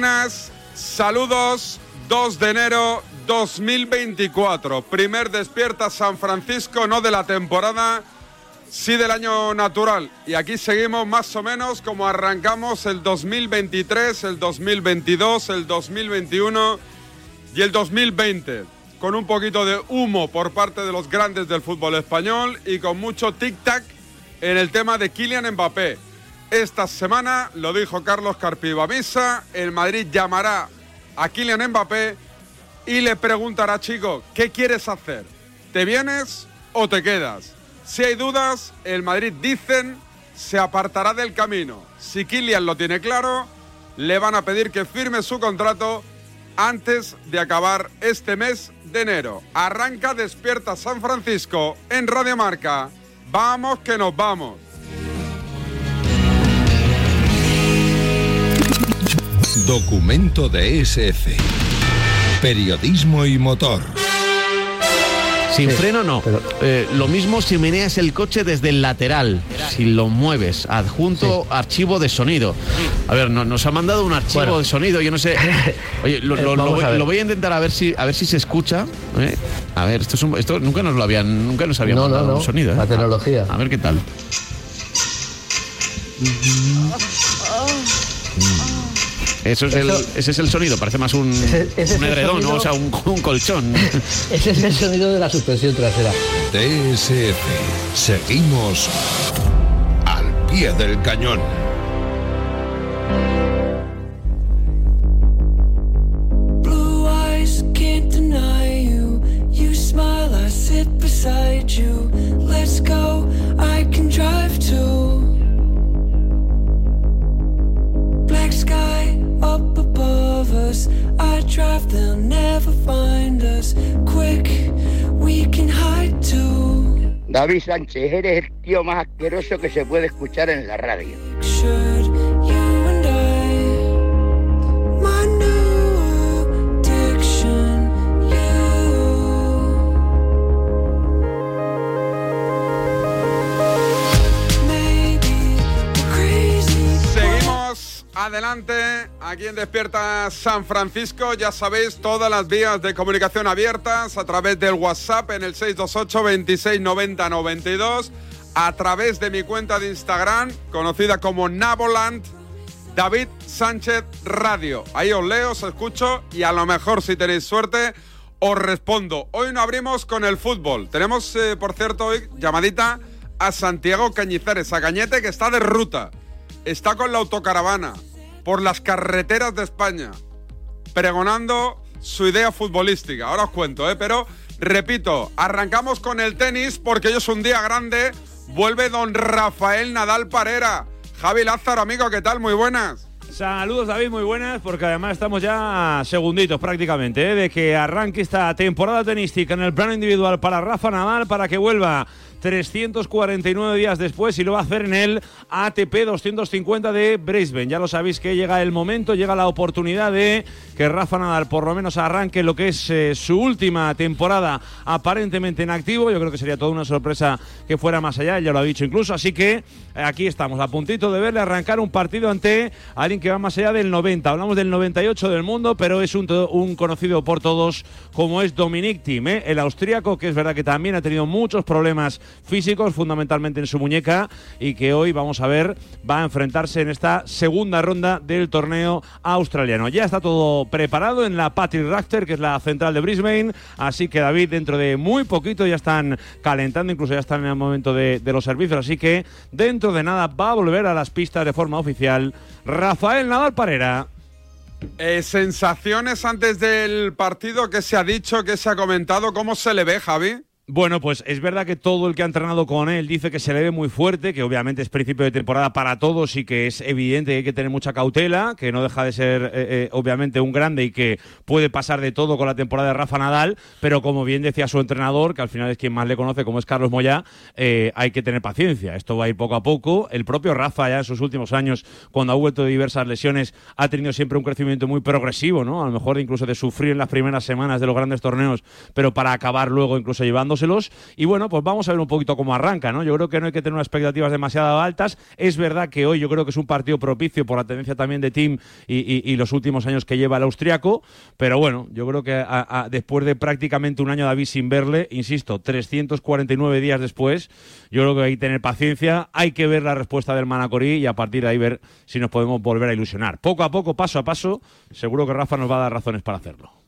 buenas, saludos. 2 de enero 2024. Primer despierta San Francisco, no de la temporada, sí del año natural. Y aquí seguimos más o menos como arrancamos el 2023, el 2022, el 2021 y el 2020. Con un poquito de humo por parte de los grandes del fútbol español y con mucho tic-tac en el tema de Kylian Mbappé. Esta semana, lo dijo Carlos Carpivamisa, el Madrid llamará a Kylian Mbappé y le preguntará, chico, ¿qué quieres hacer? ¿Te vienes o te quedas? Si hay dudas, el Madrid, dicen, se apartará del camino. Si Kylian lo tiene claro, le van a pedir que firme su contrato antes de acabar este mes de enero. Arranca Despierta San Francisco en Radio Marca. Vamos que nos vamos. Documento de SF. Periodismo y motor. Sin freno no. Eh, lo mismo si meneas el coche desde el lateral, si lo mueves. Adjunto archivo de sonido. A ver, no- nos ha mandado un archivo Bueno. de sonido, yo no sé. Oye, lo, lo- lo vamos voy, a ver. lo voy a intentar a ver si a ver si se escucha. ¿eh? A ver, esto, es un- esto nunca nos lo habían, nunca nos habían No, mandado no. un sonido. ¿eh? La tecnología. A ver qué tal. Eso es el, ese es el sonido, parece más un, Ese- ese es un edredón, ¿no? o sea, un, un colchón. Ese es el sonido de la suspensión trasera. DSF. Seguimos al pie del cañón. Blue eyes can't deny you. You smile, I sit beside you. Us. I drive, they'll never find us. Quick, we can hide too. David Sánchez, eres el tío más asqueroso que se puede escuchar en la radio. Adelante aquí en Despierta San Francisco. Ya sabéis, todas las vías de comunicación abiertas a través del WhatsApp en el 628 26 90 92, a través de mi cuenta de Instagram, conocida como Naboland, David Sánchez Radio. Ahí os leo, os escucho y a lo mejor, si tenéis suerte, os respondo. Hoy no abrimos con el fútbol. Tenemos, eh, por cierto, hoy llamadita a Santiago Cañizares, a Cañete, que está de ruta. Está con la autocaravana por las carreteras de España, pregonando su idea futbolística. Ahora os cuento, ¿eh? Pero, repito, arrancamos con el tenis porque hoy es un día grande. Vuelve don Rafael Nadal Parera. Javi Lázaro, amigo, ¿qué tal? Muy buenas. Saludos David, muy buenas, porque además estamos ya segunditos prácticamente ¿eh? de que arranque esta temporada tenística en el plano individual para Rafa Nadal, para que vuelva 349 días después y lo va a hacer en el ATP 250 de Brisbane. Ya lo sabéis que llega el momento, llega la oportunidad de que Rafa Nadal por lo menos arranque lo que es eh, su última temporada aparentemente en activo. Yo creo que sería toda una sorpresa que fuera más allá, ya lo ha dicho incluso. Así que eh, aquí estamos, a puntito de verle arrancar un partido ante alguien que va más allá del 90. Hablamos del 98 del mundo, pero es un, un conocido por todos como es Dominic Thiem, ¿eh? el austríaco, que es verdad que también ha tenido muchos problemas físicos, fundamentalmente en su muñeca, y que hoy vamos a ver va a enfrentarse en esta segunda ronda del torneo australiano. Ya está todo preparado en la Patrick Rafter, que es la central de Brisbane, así que David, dentro de muy poquito ya están calentando, incluso ya están en el momento de, los servicios, así que dentro de nada va a volver a las pistas de forma oficial Rafael Nadal Parera. Eh, sensaciones antes del partido, ¿qué se ha dicho, qué se ha comentado? ¿Cómo se le ve, Javi? Bueno, pues es verdad que todo el que ha entrenado con él dice que se le ve muy fuerte, que obviamente es principio de temporada para todos y que es evidente que hay que tener mucha cautela, que no deja de ser eh, eh, obviamente un grande y que puede pasar de todo con la temporada de Rafa Nadal, pero como bien decía su entrenador, que al final es quien más le conoce, como es Carlos Moya, eh, hay que tener paciencia. Esto va a ir poco a poco. El propio Rafa ya en sus últimos años, cuando ha vuelto de diversas lesiones, ha tenido siempre un crecimiento muy progresivo, ¿no? A lo mejor incluso de sufrir en las primeras semanas de los grandes torneos, pero para acabar luego incluso llevándose y bueno, pues vamos a ver un poquito cómo arranca, ¿no? Yo creo que no hay que tener unas expectativas demasiado altas. Es verdad que hoy yo creo que es un partido propicio por la tendencia también de Team y, los últimos años que lleva el austriaco, pero bueno, yo creo que después de prácticamente un año David sin verle, insisto, 349 días después, yo creo que hay que tener paciencia, hay que ver la respuesta del Manacorí y a partir de ahí ver si nos podemos volver a ilusionar. Poco a poco, paso a paso, seguro que Rafa nos va a dar razones para hacerlo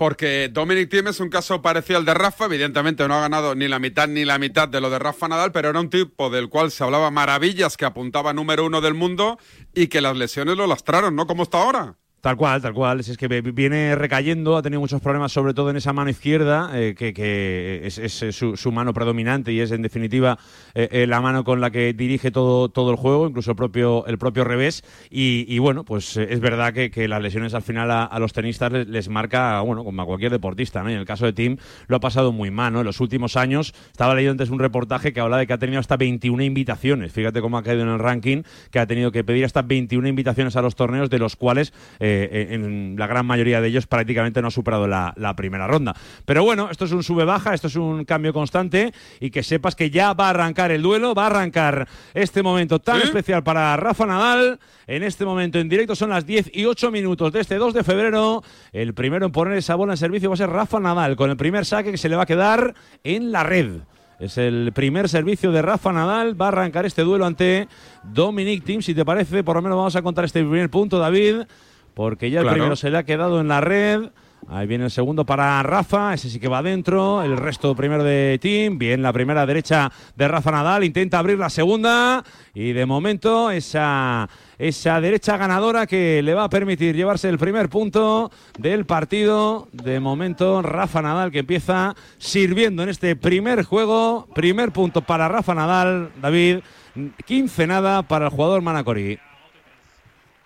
porque Dominic Thiem es un caso parecido al de Rafa, evidentemente no ha ganado ni la mitad ni la mitad de lo de Rafa Nadal, pero era un tipo del cual se hablaba maravillas, que apuntaba número uno del mundo y que las lesiones lo lastraron, ¿no? ¿Cómo está ahora? Tal cual, tal cual. Es que viene recayendo, ha tenido muchos problemas, sobre todo en esa mano izquierda, eh, que, es, su, mano predominante y es en definitiva eh, eh, la mano con la que dirige todo, todo el juego, incluso el propio, el propio revés. Y, bueno, pues es verdad que, las lesiones al final a, los tenistas les, marca, bueno, como a cualquier deportista, ¿no? Y en el caso de Tim lo ha pasado muy mal, ¿no? En los últimos años, estaba leyendo antes un reportaje que habla de que ha tenido hasta 21 invitaciones. Fíjate cómo ha caído en el ranking, que ha tenido que pedir hasta 21 invitaciones a los torneos, de los cuales en la gran mayoría de ellos prácticamente no ha superado la, primera ronda. Pero bueno, esto es un sube-baja, esto es un cambio constante y que sepas que ya va a arrancar el duelo, va a arrancar este momento tan especial para Rafa Nadal. En este momento en directo son las 10 y 8 minutos de este 2 de febrero. El primero en poner esa bola en servicio va a ser Rafa Nadal con el primer saque que se le va a quedar en la red. Es el primer servicio de Rafa Nadal. Va a arrancar este duelo ante Dominic Thiem. Si te parece, por lo menos vamos a contar este primer punto, David porque ya el primero se le ha quedado en la red. Ahí viene el segundo para Rafa, ese sí que va adentro. El resto primero de Team. Bien, la primera derecha de Rafa Nadal. Intenta abrir la segunda. Y de momento, esa, esa derecha ganadora que le va a permitir llevarse el primer punto del partido. De momento, Rafa Nadal que empieza sirviendo en este primer juego. Primer punto para Rafa Nadal, David. 15 nada para el jugador Manacori.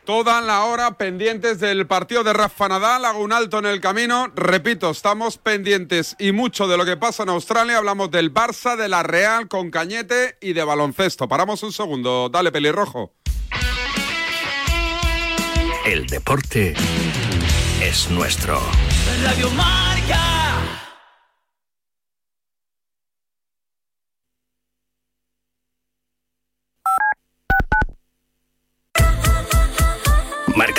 Toda la hora pendientes del partido de Rafa Nadal, hago un alto en el camino. Repito, estamos pendientes y mucho de lo que pasa en Australia. Hablamos del Barça, de la Real con Cañete y de baloncesto. Paramos un segundo. Dale, pelirrojo. El deporte es nuestro. Radio.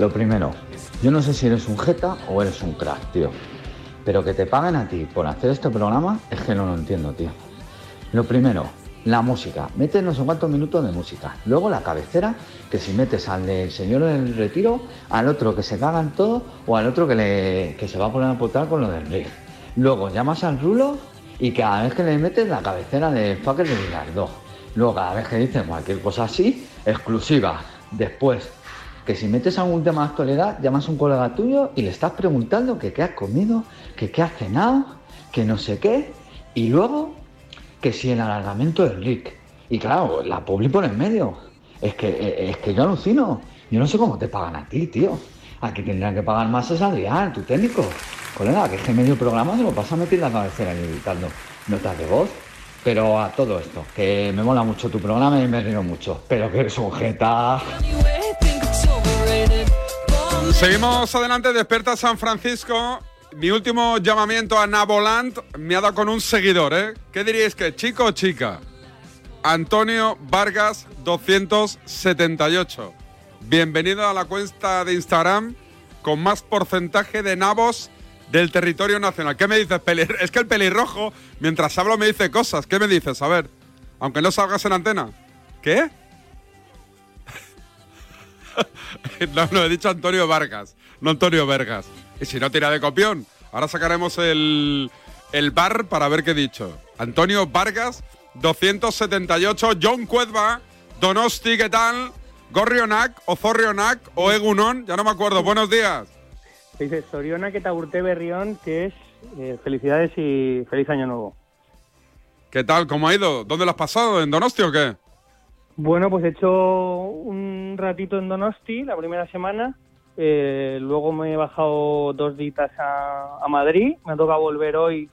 lo primero, yo no sé si eres un jeta o eres un crack, tío. Pero que te paguen a ti por hacer este programa es que no lo entiendo, tío. Lo primero, la música. Metes no sé cuántos minutos de música. Luego la cabecera, que si metes al del señor del retiro, al otro que se cagan todo o al otro que, le, que se va a poner a putar con lo del rey. Luego llamas al rulo y cada vez que le metes la cabecera de fucker de Bilardo. Luego cada vez que dicen cualquier cosa así, exclusiva. Después, que si metes algún tema de actualidad, llamas a un colega tuyo y le estás preguntando que qué has comido, que qué has cenado, que no sé qué. Y luego, que si el alargamiento del Rick. Y claro, la publi por en medio. Es que, eh, es que yo alucino. Yo no sé cómo te pagan a ti, tío. Aquí tendrán que pagar más es Adrián, tu técnico. Colega, que es que medio programa se lo pasa a meter la cabecera y editando notas de voz. Pero a todo esto, que me mola mucho tu programa y me río mucho. Pero que eres un jeta. Seguimos adelante, despierta San Francisco. Mi último llamamiento a Naboland me ha dado con un seguidor, ¿eh? ¿Qué diríais que, chico o chica? Antonio Vargas 278. Bienvenido a la cuenta de Instagram con más porcentaje de nabos del territorio nacional. ¿Qué me dices, Pelir? Es que el pelirrojo, mientras hablo, me dice cosas. ¿Qué me dices? A ver, aunque no salgas en antena. ¿Qué? no, no, he dicho Antonio Vargas, no Antonio Vergas. Y si no, tira de copión. Ahora sacaremos el, el bar para ver qué he dicho. Antonio Vargas, 278. John Cuedva, Donosti, ¿qué tal? Gorrionac, o Zorrionac, o Egunon, ya no me acuerdo. Buenos días. Dice Soriona que te Berrión, que es eh, felicidades y feliz año nuevo. ¿Qué tal? ¿Cómo ha ido? ¿Dónde lo has pasado? ¿En Donosti o qué? Bueno, pues he hecho un ratito en Donosti la primera semana. Eh, luego me he bajado dos días a, Madrid. Me toca volver hoy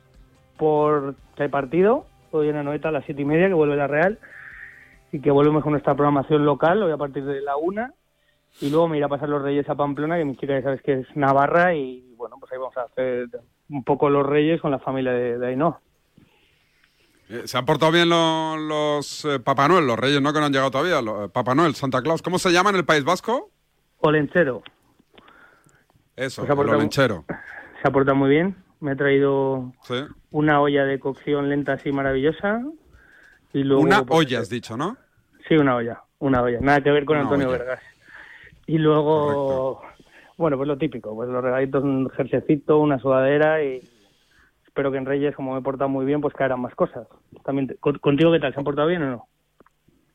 por el partido. Hoy en la a las siete y media, que vuelve la Real. Y que volvemos con nuestra programación local, hoy a partir de la una. Y luego me iré a pasar los Reyes a Pamplona, que mi chica ya sabes que es Navarra. Y bueno, pues ahí vamos a hacer un poco los Reyes con la familia de, de Ainhoa. Eh, ¿Se han portado bien los, los eh, Papá Noel, los reyes, no que no han llegado todavía? Los, eh, Papá Noel, Santa Claus, ¿cómo se llama en el País Vasco? Olenchero. Eso, Pues el Olenchero. Se ha portado muy bien. Me ha traído Sí. una olla de cocción lenta así maravillosa. Y luego, Una pues, olla, has dicho, ¿no? Sí, una olla, una olla. Nada que ver con Una Antonio olla. Vergas. Y luego, bueno, pues lo típico, pues los regalitos, un jerseycito, una sudadera y espero que en Reyes, como me he portado muy bien, pues caerán más cosas. También te- ¿Contigo qué tal? ¿Se han portado bien o no?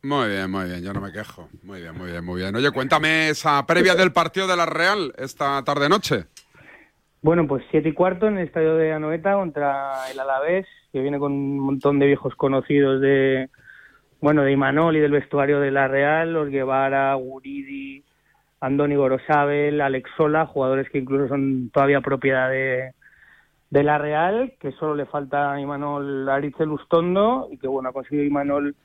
Muy bien, muy bien, yo no me quejo. Muy bien, muy bien, muy bien. Oye, cuéntame esa previa del partido de la Real esta tarde-noche. Bueno, pues siete y cuarto en el estadio de Anoeta contra el Alavés, que viene con un montón de viejos conocidos de, bueno, de Imanol y del vestuario de la Real, los Guevara, Guridi, Andoni Gorosabel, Alex Sola, jugadores que incluso son todavía propiedad de, de la Real, que solo le falta a Imanol Aritze Lustondo y que bueno, ha conseguido Imanol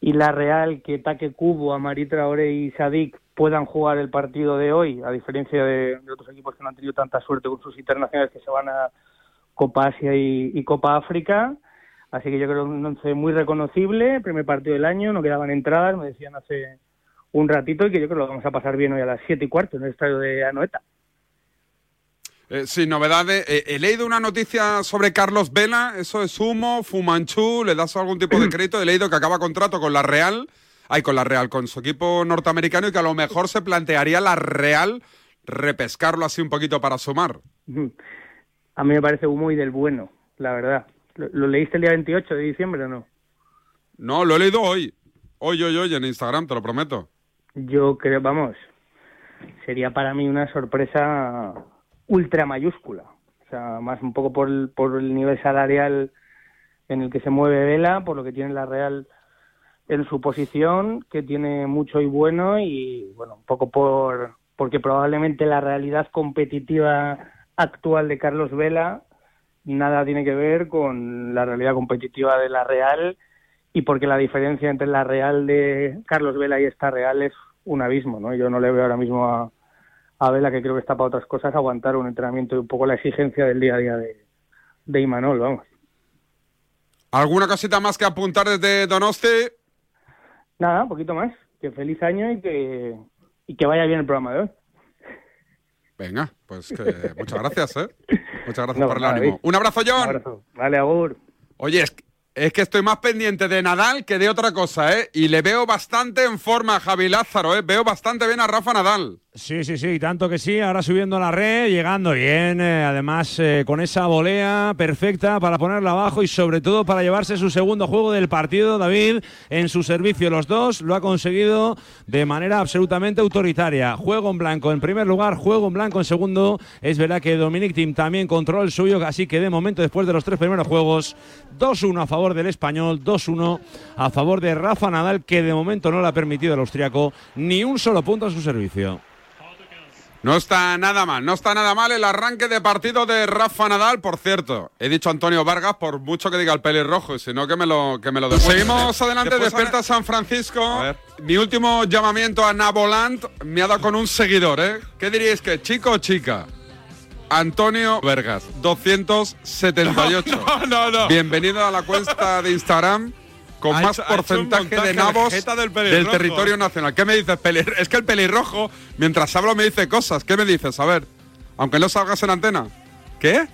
y la Real que Taque Cubo, Amari Traoré y Sadik puedan jugar el partido de hoy, a diferencia de, otros equipos que no han tenido tanta suerte con sus internacionales que se van a Copa Asia y, y Copa África. Así que yo creo un once muy reconocible, primer partido del año, no quedaban entradas, me decían hace un ratito y que yo creo que lo vamos a pasar bien hoy a las siete y cuarto en el estadio de Anoeta. Eh, sí, novedades. Eh, he leído una noticia sobre Carlos Vela, eso es humo, Fumanchu, ¿le das algún tipo de crédito? He leído que acaba contrato con la Real, ay, con la Real, con su equipo norteamericano y que a lo mejor se plantearía la Real repescarlo así un poquito para sumar. A mí me parece humo y del bueno, la verdad. ¿Lo, lo leíste el día 28 de diciembre o no? No, lo he leído hoy. Hoy, hoy, hoy en Instagram, te lo prometo. Yo creo, vamos, sería para mí una sorpresa ultra mayúscula. O sea, más un poco por el, por el nivel salarial en el que se mueve Vela, por lo que tiene la Real en su posición, que tiene mucho y bueno, y bueno, un poco por porque probablemente la realidad competitiva actual de Carlos Vela nada tiene que ver con la realidad competitiva de la Real y porque la diferencia entre la Real de Carlos Vela y esta Real es un abismo, ¿no? Yo no le veo ahora mismo a, a Vela, que creo que está para otras cosas, aguantar un entrenamiento y un poco la exigencia del día a día de, de Imanol, vamos. ¿Alguna cosita más que apuntar desde Donosti? Nada, un poquito más. Que feliz año y que, y que vaya bien el programa de hoy. Venga, pues que, muchas gracias, ¿eh? Muchas gracias No, por el nada, ánimo. David. Un abrazo, John. Un abrazo. Vale, Agur. Oye, es, es que estoy más pendiente de Nadal que de otra cosa, ¿eh? Y le veo bastante en forma a Javi Lázaro, ¿eh? Veo bastante bien a Rafa Nadal. Sí, sí, sí, tanto que sí. Ahora subiendo la red, llegando bien. eh, además, eh, con esa volea perfecta para ponerla abajo y sobre todo para llevarse su segundo juego del partido. David, en su servicio, los dos lo ha conseguido de manera absolutamente autoritaria. Juego en blanco en primer lugar, juego en blanco en segundo. Es verdad que Dominic Thiem también controló el suyo, así que de momento, después de los tres primeros juegos, 2-1 a favor del español, 2-1 a favor de Rafa Nadal, que de momento no le ha permitido al austriaco ni un solo punto a su servicio. No está nada mal, no está nada mal el arranque de partido de Rafa Nadal, por cierto. He dicho Antonio Vargas por mucho que diga el pelirrojo, y si no que me lo que me lo. Seguimos adelante, despierta San Francisco. Mi último llamamiento a Naboland me ha dado con un seguidor, ¿eh? ¿Qué diríais que chico o chica? Antonio Vergas, 278. No, no, no. Bienvenido a la cuenta de Instagram con Ha más hecho- porcentaje de nabos del territorio nacional. ¿Qué me dices, pelir? Es que el pelirrojo, mientras hablo, me dice cosas. ¿Qué me dices? A ver, aunque no salgas en antena. ¿Qué?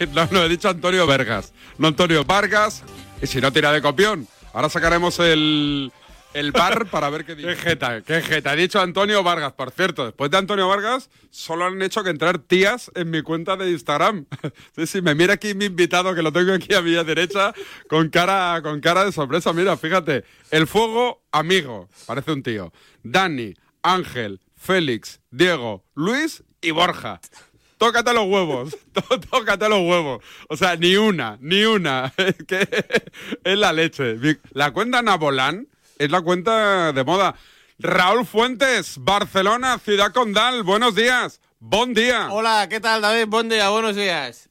no, no, he dicho Antonio Vergas. No Antonio Vargas. Y si no, tira de copión. Ahora sacaremos el, el bar para ver qué dice. Qué jeta, qué jeta. He dicho Antonio Vargas. Por cierto, después de Antonio Vargas, solo han hecho que entrar tías en mi cuenta de Instagram. Sí, sí, me mira aquí mi invitado, que lo tengo aquí a mi derecha, con cara, con cara de sorpresa. Mira, fíjate. El fuego, amigo. Parece un tío. Dani, Ángel, Félix, Diego, Luis y Borja. Tócate los huevos, tó- tócate los huevos. O sea, ni una, ni una. Es que es la leche. La cuenta Nabolán es la cuenta de moda. Raúl Fuentes, Barcelona, Ciudad Condal, buenos días. Buen día. Hola, ¿qué tal, David? Buen día, buenos días.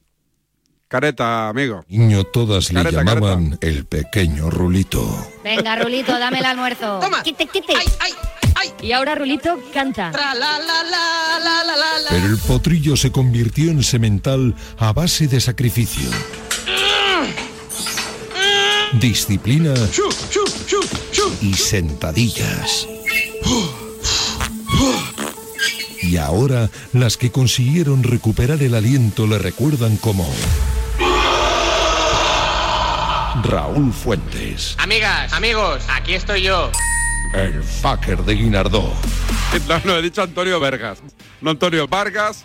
Careta, amigo. Niño todas le Careta, llamaban el pequeño Rulito. Venga, Rulito, dame el almuerzo. Quite, quite. Y ahora Rulito canta. Pero el potrillo se convirtió en semental a base de sacrificio, disciplina y sentadillas. Y ahora las que consiguieron recuperar el aliento le recuerdan como Raúl Fuentes, Amigas, amigos, aquí estoy yo. el fucker de Guinardó. No, no, he dicho Antonio Vargas. No Antonio Vargas.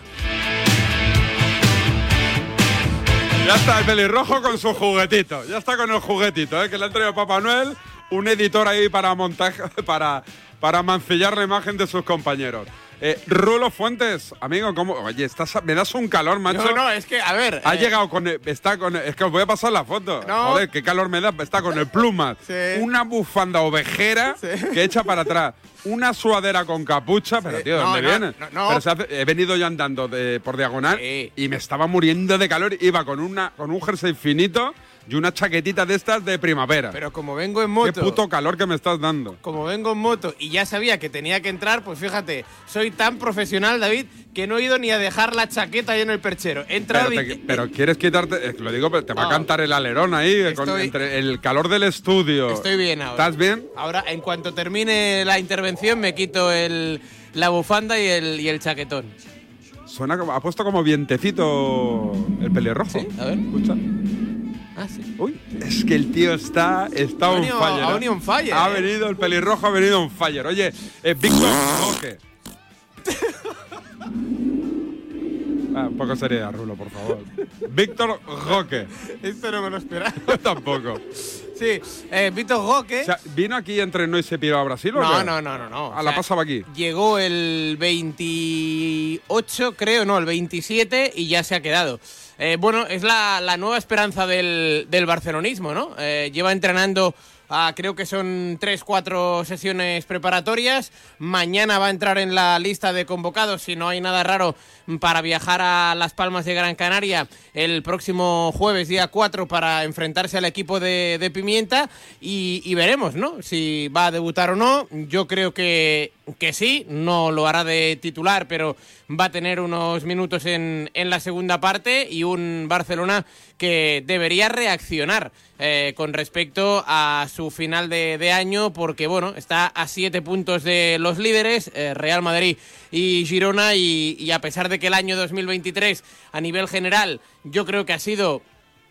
Ya está el pelirrojo con su juguetito. Ya está con el juguetito, ¿eh? que le ha traído Papá Noel. Un editor ahí para montaje, para, para mancillar la imagen de sus compañeros. Eh, Rulo Fuentes, amigo, ¿cómo? Oye, estás, me das un calor, macho. No, no, es que, a ver. Ha eh, llegado con. el- está con. Es que os voy a pasar la foto. No. Joder, qué calor me da. Está con el plumas. Una bufanda ovejera que echa para atrás. Una sudadera con capucha. Pero, tío, ¿de No, ¿dónde no, no. Pero se hace- he venido yo andando de- por diagonal y me estaba muriendo de calor. Iba con, una, con un jersey finito y una chaquetita de estas de primavera. Pero como vengo en Qué moto. puto calor que me estás dando. Como vengo en moto y ya sabía que tenía que entrar, pues fíjate, soy tan profesional, David, que no he ido ni a dejar la chaqueta ahí en el perchero. He entrado Pero, y- pero quieres quitarte, lo digo, pero te va a No. cantar el alerón ahí, eh, con- entre el calor del estudio. Estoy bien ahora. ¿Estás bien? Ahora, en cuanto termine la intervención, me quito el, la bufanda y el, y el chaquetón. Suena como, ha puesto como vientecito el pelirrojo. a ver. Escucha. Ah, sí. Uy, es que el tío está, está Ha on venido- fire. ha ¿eh? venido on fire, Ha ¿eh? venido el pelirrojo, ha venido on fire. Oye, eh, Víctor Roque. Ah, un poco seriedad, Rulo, por favor. Víctor Roque. Esto no me lo esperaba. Yo tampoco. Sí, eh, Víctor Roque. O sea, ¿vino aquí entre no y se piró a Brasil o No, qué? no, no, no, no. Ah, O la sea, pasaba aquí. Llegó el 28, creo, no, el 27 y ya se ha quedado. Eh, bueno, es la, nueva esperanza del, del barcelonismo, ¿no? Eh, lleva entrenando, ah, creo que son 3, 4 sesiones preparatorias. Mañana va a entrar en la lista de convocados, si no hay nada raro, para viajar a Las Palmas de Gran Canaria el próximo jueves, día 4, para enfrentarse al equipo de, de Pimienta. Y, y veremos, ¿no? Si va a debutar o no. Yo creo que que sí, no lo hará de titular, pero va a tener unos minutos en, en la segunda parte y un Barcelona que debería reaccionar eh, con respecto a su final de, año, porque bueno, está a siete puntos de los líderes, eh, Real Madrid y Girona, y, y a pesar de que el año 2023 a nivel general yo creo que ha sido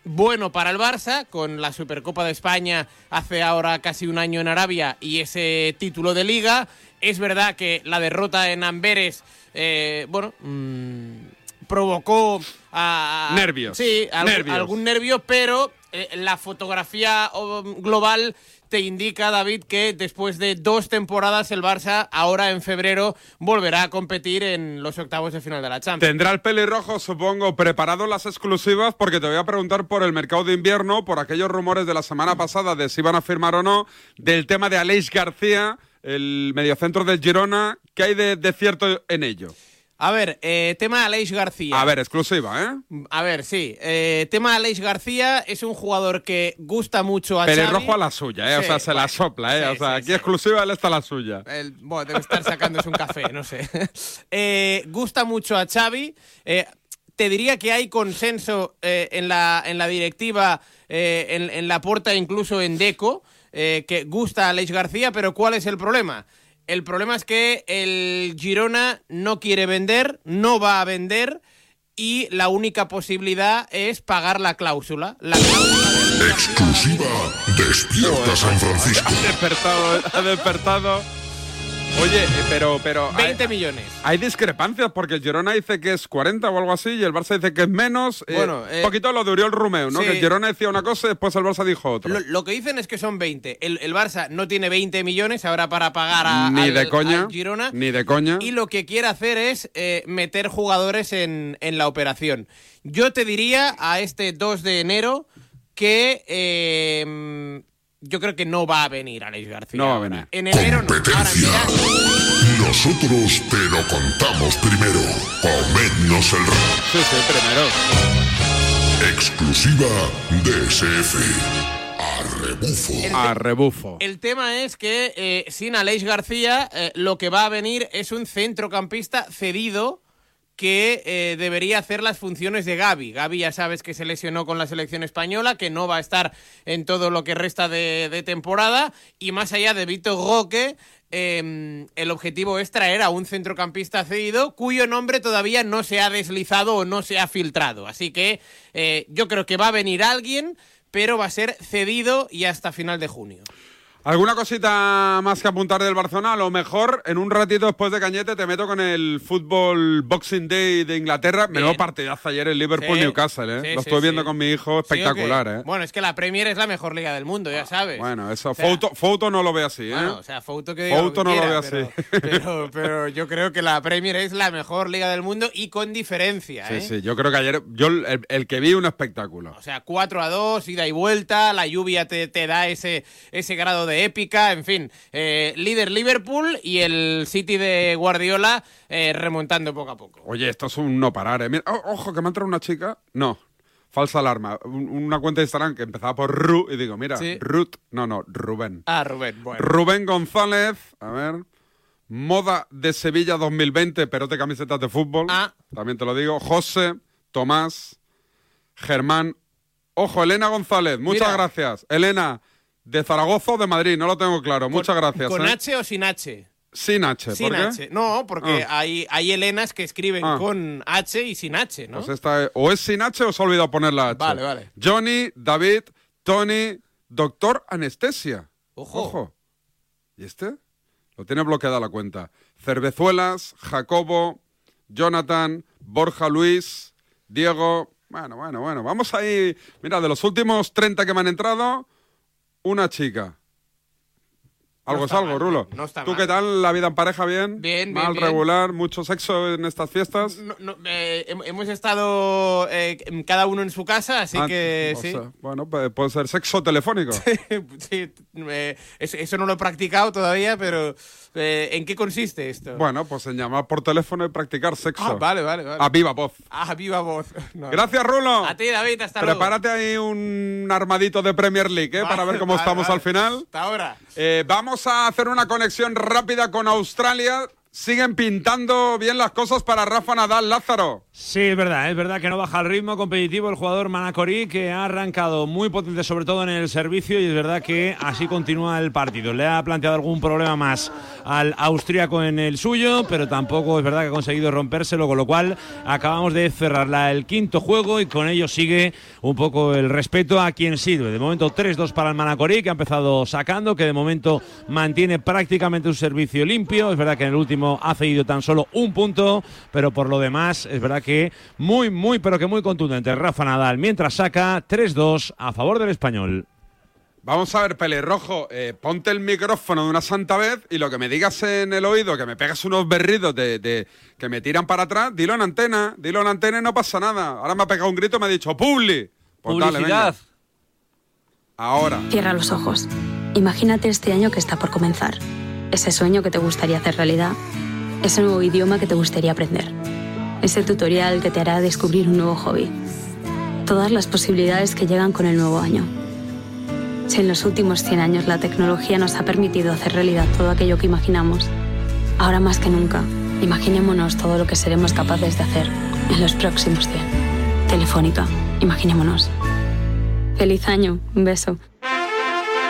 bueno para el Barça, con la Supercopa de España hace ahora casi un año en Arabia y ese título de liga. Es verdad que la derrota en Amberes, eh, bueno, mm, provocó a, Nervios. Sí, Nervios. algún nervio, pero eh, la fotografía oh, global te indica, David, que después de dos temporadas el Barça ahora en febrero volverá a competir en los octavos de final de la Champions. Tendrá el pelirrojo, supongo, preparado las exclusivas porque te voy a preguntar por el mercado de invierno, por aquellos rumores de la semana pasada de si van a firmar o no, del tema de Aleix García, el mediocentro del Girona. ¿Qué hay de, de cierto en ello? A ver, eh, tema Aleix García. A ver, exclusiva, ¿eh? A ver, sí. Eh, tema Aleix García es un jugador que gusta mucho a Pelirrojo Xavi. a la suya, ¿eh? o sea, se la sopla, ¿eh? sí, o sea, sí, aquí exclusiva, él está la suya. El- bueno, debe estar sacándose un café, no sé. Eh, gusta mucho a Xavi. Eh, te diría que hay consenso eh, en, la, en la directiva, eh, en, en la puerta, incluso en Deco, que gusta a Aleix García, pero ¿cuál es el problema? El problema es que el Girona no quiere vender, no va a vender y la única posibilidad es pagar la cláusula. La cláusula Exclusiva Despierta San Francisco. Ha despertado, ha despertado. Oye, eh, pero, pero hay, 20 millones. hay discrepancias porque el Girona dice que es 40 o algo así y el Barça dice que es menos. Eh, Bueno, eh, un poquito lo de Uriol Romeo, ¿no? sí. Que el Girona decía una cosa y después el Barça dijo otra. Lo, lo que dicen es que son 20. El, el Barça no tiene 20 millones ahora para pagar a, ni al- de coña. al Girona. Ni de coña. Y lo que quiere hacer es eh, meter jugadores en, en la operación. Yo te diría a este 2 de enero que eh, yo creo que no va a venir Alex García. No va a venir. En enero no. Ahora, mira, Nosotros te lo contamos primero. Comednos el rap. Sí, sí, primero. Exclusiva DSF. A rebufo. A rebufo. El tema es que eh, sin Aleix García eh, lo que va a venir es un centrocampista cedido que eh, debería hacer las funciones de Gaby. Gaby ya sabes que se lesionó con la selección española, que no va a estar en todo lo que resta de, temporada. Y más allá de Vito Roque, eh, el objetivo es traer a un centrocampista cedido cuyo nombre todavía no se ha deslizado o no se ha filtrado. Así que eh, yo creo que va a venir alguien, pero va a ser cedido y hasta final de junio. ¿Alguna cosita más que apuntar del Barcelona? A lo mejor en un ratito después de Cañete te meto con el fútbol Boxing Day de Inglaterra. Menudo partidazo ayer el Liverpool-Newcastle, ¿eh? Sí, Lo sí, sí. viendo con mi hijo, ¿Sí o espectacular? ¿eh? Bueno, es que la Premier es la mejor liga del mundo, ya sabes. Bueno, eso, O sea, Foto, Foto no lo ve así, ¿eh? Bueno, o sea, Fouto que Fouto lo que no lo ve así. Pero, pero- pero yo creo que la Premier es la mejor liga del mundo y con diferencia, Sí, ¿eh? sí, yo creo que ayer, yo el, el que vi un espectáculo. O sea, 4 a 2, ida y vuelta, la lluvia te, te da ese, ese grado de épica, en fin. eh, líder Liverpool y el City de Guardiola eh, remontando poco a poco. Oye, esto es un no parar, ¿eh? Mira, oh, ojo, que me ha entrado una chica. No, falsa alarma. Un- Una cuenta de Instagram que empezaba por Ru y digo, mira, Sí. Ruth, no, no, Rubén. Ah, Rubén, bueno. Rubén González, a ver. Moda de Sevilla 2020, perote camisetas de fútbol. Ah. También te lo digo. José, Tomás, Germán. Ojo, Elena González, muchas Mira. gracias. Elena, de Zaragoza o de Madrid, no lo tengo claro. Muchas gracias. ¿Con ¿eh? H o sin H? Sin H, Sin ¿por qué? H. No, porque Ah. hay, hay Helenas que escriben Ah. con H y sin H, ¿no? Pues esta es- o es sin H o se ha olvidado poner la H. Vale, vale. Johnny, David, Tony, doctor anestesia. Ojo. ¿Y este? Lo tiene bloqueada la cuenta. Cervezuelas, Jacobo, Jonathan, Borja Luis, Diego. Bueno, bueno, bueno. Vamos ahí. Mira, de los últimos 30 que me han entrado, una chica. Algo No es algo, mal, Rulo. no está ¿Tú mal. qué tal? ¿La vida en pareja bien? Bien, bien, Mal, bien. regular, mucho sexo en estas fiestas. No, eh, hem- hemos estado eh, cada uno en su casa, así Ah, que sí. sea, bueno, pues puede ser sexo telefónico. Sí, eh, eso, eso no lo he practicado todavía, pero eh, ¿en qué consiste esto? Bueno, pues en llamar por teléfono y practicar sexo. Ah, vale, vale, vale. A viva voz. Ah, viva voz. No. Gracias, Rulo. A ti, David, hasta luego. Prepárate ahí un armadito de Premier League, ¿eh? para ver cómo Vale, estamos vale. al final. Hasta ahora. Eh, vamos a hacer una conexión rápida con Australia. Siguen pintando bien las cosas para Rafa Nadal, Lázaro. Sí, es verdad, es verdad que no baja el ritmo competitivo el jugador Manacorí, que ha arrancado muy potente, sobre todo en el servicio, y es verdad que así continúa el partido. Le ha planteado algún problema más al austríaco en el suyo, pero tampoco es verdad que ha conseguido rompérselo, con lo cual acabamos de cerrar la- el quinto juego y con ello sigue un poco el respeto a quien sirve. De momento 3-2 para el Manacorí, que ha empezado sacando, que de momento mantiene prácticamente un servicio limpio. Es verdad que en el último ha cedido tan solo un punto, pero por lo demás es verdad que muy, muy, pero que muy contundente Rafa Nadal, mientras saca 3-2 a favor del español. Vamos a ver, pelirrojo, eh, ponte el micrófono de una santa vez y lo que me digas en el oído, que me pegas unos berridos de, de- que me tiran para atrás, dilo en antena, dilo en antena y no pasa nada. Ahora me ha pegado un grito y me ha dicho, ¡Publi! Pues dale, Publicidad. venga. Ahora. Cierra los ojos. Imagínate este año que está por comenzar. Ese sueño que te gustaría hacer realidad. Ese nuevo idioma que te gustaría aprender. Ese tutorial que te hará descubrir un nuevo hobby. Todas las posibilidades que llegan con el nuevo año. Si en los últimos 100 años la tecnología nos ha permitido hacer realidad todo aquello que imaginamos, ahora más que nunca, imaginémonos todo lo que seremos capaces de hacer en los próximos 100. Telefónica, imaginémonos. Feliz año, un beso.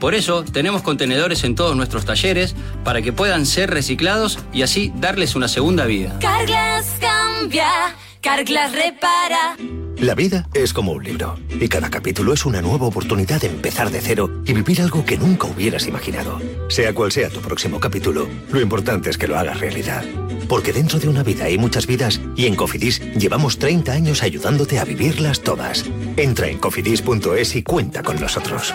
Por eso tenemos contenedores en todos nuestros talleres para que puedan ser reciclados y así darles una segunda vida. Carglass cambia, Carglass repara. La vida es como un libro y cada capítulo es una nueva oportunidad de empezar de cero y vivir algo que nunca hubieras imaginado. Sea cual sea tu próximo capítulo, lo importante es que lo hagas realidad. Porque dentro de una vida hay muchas vidas y en Cofidis llevamos 30 años ayudándote a vivirlas todas. Entra en cofidis.es y cuenta con nosotros.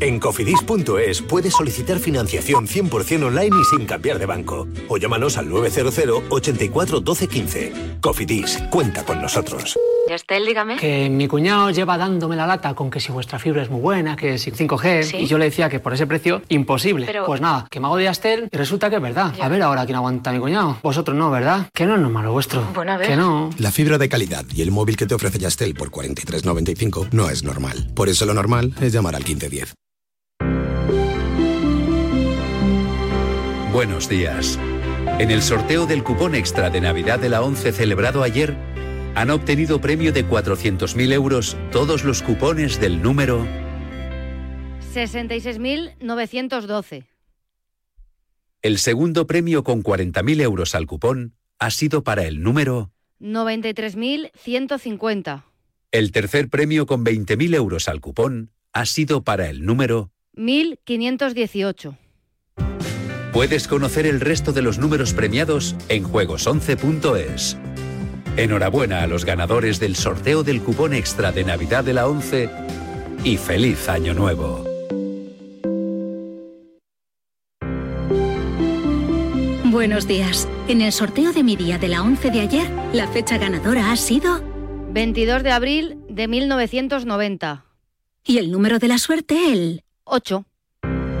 En cofidis.es puedes solicitar financiación 100% online y sin cambiar de banco. O llámanos al 900 84 12 15. Cofidis, cuenta con nosotros. Yastel, dígame. Que mi cuñado lleva dándome la lata con que si vuestra fibra es muy buena, que si 5G, ¿Sí? y yo le decía que por ese precio, imposible. Pero- Pues nada, que me hago de Yastel y resulta que es verdad. A ver ahora quién aguanta a mi cuñado. Vosotros no, ¿verdad? Que no es normal lo vuestro. Bueno, a ver. Que no. La fibra de calidad y el móvil que te ofrece Yastel por 43.95 no es normal. Por eso lo normal es llamar al 1510. Buenos días. En el sorteo del cupón extra de Navidad de la 11 celebrado ayer, han obtenido premio de 400.000 euros todos los cupones del número 66.912. El segundo premio con 40.000 euros al cupón ha sido para el número 93.150. El tercer premio con 20.000 euros al cupón ha sido para el número 1.518. Puedes conocer el resto de los números premiados en juegos11.es. Enhorabuena a los ganadores del sorteo del cupón extra de Navidad de la 11 y feliz año nuevo. Buenos días. En el sorteo de mi día de la 11 de ayer, la fecha ganadora ha sido 22 de abril de 1990. y el número de la suerte el 8.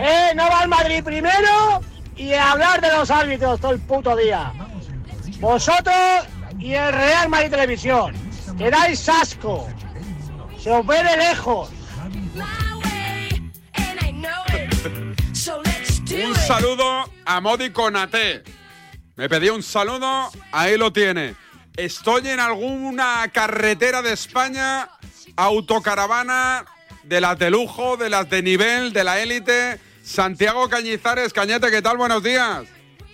Eh, no va al Madrid primero y hablar de los árbitros todo el puto día. Vosotros y el Real Madrid Televisión. Quedáis asco. Se os ve de lejos. Un saludo a Modi Conate. Me pedí un saludo, ahí lo tiene. Estoy en alguna carretera de España, autocaravana de las de lujo, de las de nivel, de la élite. Santiago Cañizares, Cañete, ¿qué tal? Buenos días.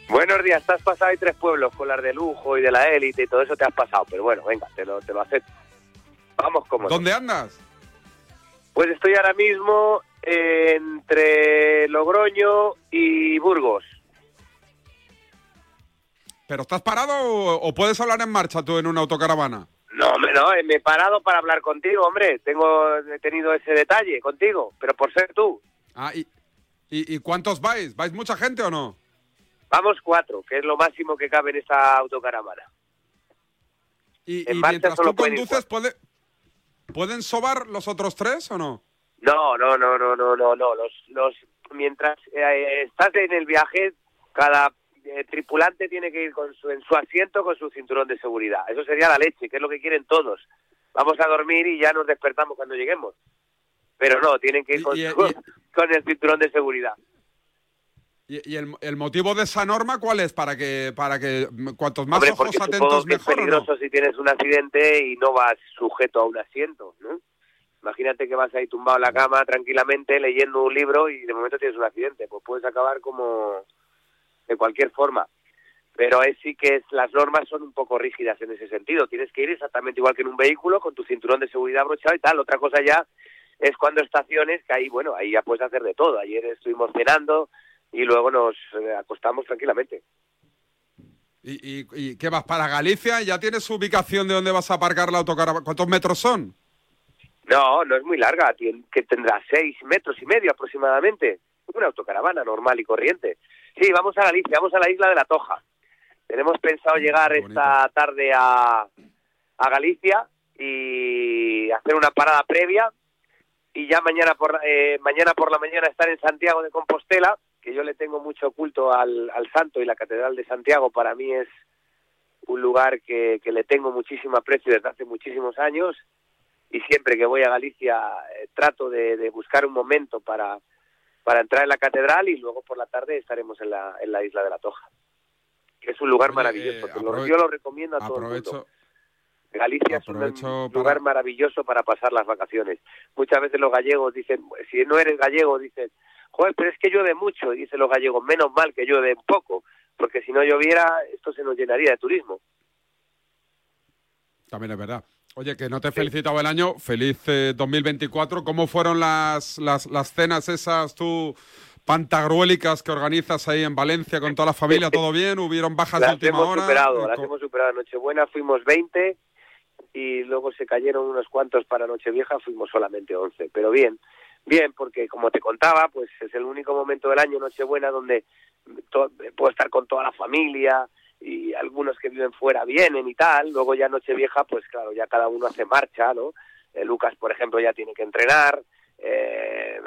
Buenos días, estás pasado ahí tres pueblos con las de lujo y de la élite y todo eso te has pasado, pero bueno, venga, te lo, te lo acepto. Vamos como. ¿Dónde andas? Pues estoy ahora mismo entre Logroño y Burgos. ¿Pero estás parado o, o puedes hablar en marcha tú en una autocaravana? No, hombre, no, eh, me he parado para hablar contigo, hombre. Tengo, he tenido ese detalle contigo, pero por ser tú. Ah, ¿y, y, y cuántos vais? ¿Vais mucha gente o no? Vamos cuatro, que es lo máximo que cabe en esta autocaravana. Y, En y marcha mientras tú conduces, ¿puede- ¿pueden sobar los otros tres o no? No, no, no, no, no, no, no. Los, los, mientras eh, estás en el viaje, cada eh, tripulante tiene que ir con su, en su asiento con su cinturón de seguridad. Eso sería la leche, que es lo que quieren todos. Vamos a dormir y ya nos despertamos cuando lleguemos. Pero no, tienen que ir con, y- su- con el cinturón de seguridad. ¿Y, y el, el motivo de esa norma cuál es? Para que, para que mm, cuantos más Hombre, ojos atentos que es mejor. ¿o no? peligroso si tienes un accidente y no vas sujeto a un asiento, ¿no? Imagínate que vas ahí tumbado en la cama tranquilamente leyendo un libro y de momento tienes un accidente, pues puedes acabar como de cualquier forma. Pero es sí que es, las normas son un poco rígidas en ese sentido. Tienes que ir exactamente igual que en un vehículo con tu cinturón de seguridad abrochado y tal. Otra cosa ya es cuando estaciones, que ahí, bueno, ahí ya puedes hacer de todo. Ayer estuvimos cenando y luego nos eh, acostamos tranquilamente. ¿Y, y, y qué vas para Galicia? ¿Ya tienes ubicación de dónde vas a aparcar la autocaravana? ¿Cuántos metros son? No, no es muy larga, que tendrá seis metros y medio aproximadamente. Una autocaravana normal y corriente. Sí, vamos a Galicia, vamos a la isla de la Toja. Tenemos pensado llegar esta tarde a, a Galicia y hacer una parada previa y ya mañana por, eh, mañana por la mañana estar en Santiago de Compostela, que yo le tengo mucho culto al, al santo y la Catedral de Santiago para mí es un lugar que, que le tengo muchísimo aprecio desde hace muchísimos años y siempre que voy a Galicia eh, trato de, de buscar un momento para, para entrar en la catedral y luego por la tarde estaremos en la, en la isla de la Toja, que es un lugar Oye, maravilloso. eh, que lo- yo lo recomiendo a todo el mundo. Galicia es un lugar maravilloso para pasar las vacaciones. Muchas veces los gallegos dicen, si no eres gallego, dicen, joder, pero es que llueve mucho, dicen los gallegos, menos mal que llueve poco, porque si no lloviera, esto se nos llenaría de turismo. también es verdad. Oye, que no te he felicitado el año. Feliz eh, 2024. ¿Cómo fueron las, las, las cenas esas tú pantagruélicas que organizas ahí en Valencia con toda la familia? ¿Todo bien? ¿Hubieron bajas de las última hemos hora? superado, Eh, las hemos superado. Nochebuena fuimos 20 y luego se cayeron unos cuantos para Nochevieja, fuimos solamente 11. Pero bien, bien, porque como te contaba, pues es el único momento del año Nochebuena donde puedo estar con toda la familia y algunos que viven fuera vienen y tal. Luego ya Nochevieja, pues claro, ya cada uno hace marcha, ¿no? Eh, Lucas, por ejemplo, ya tiene que entrenar. eh,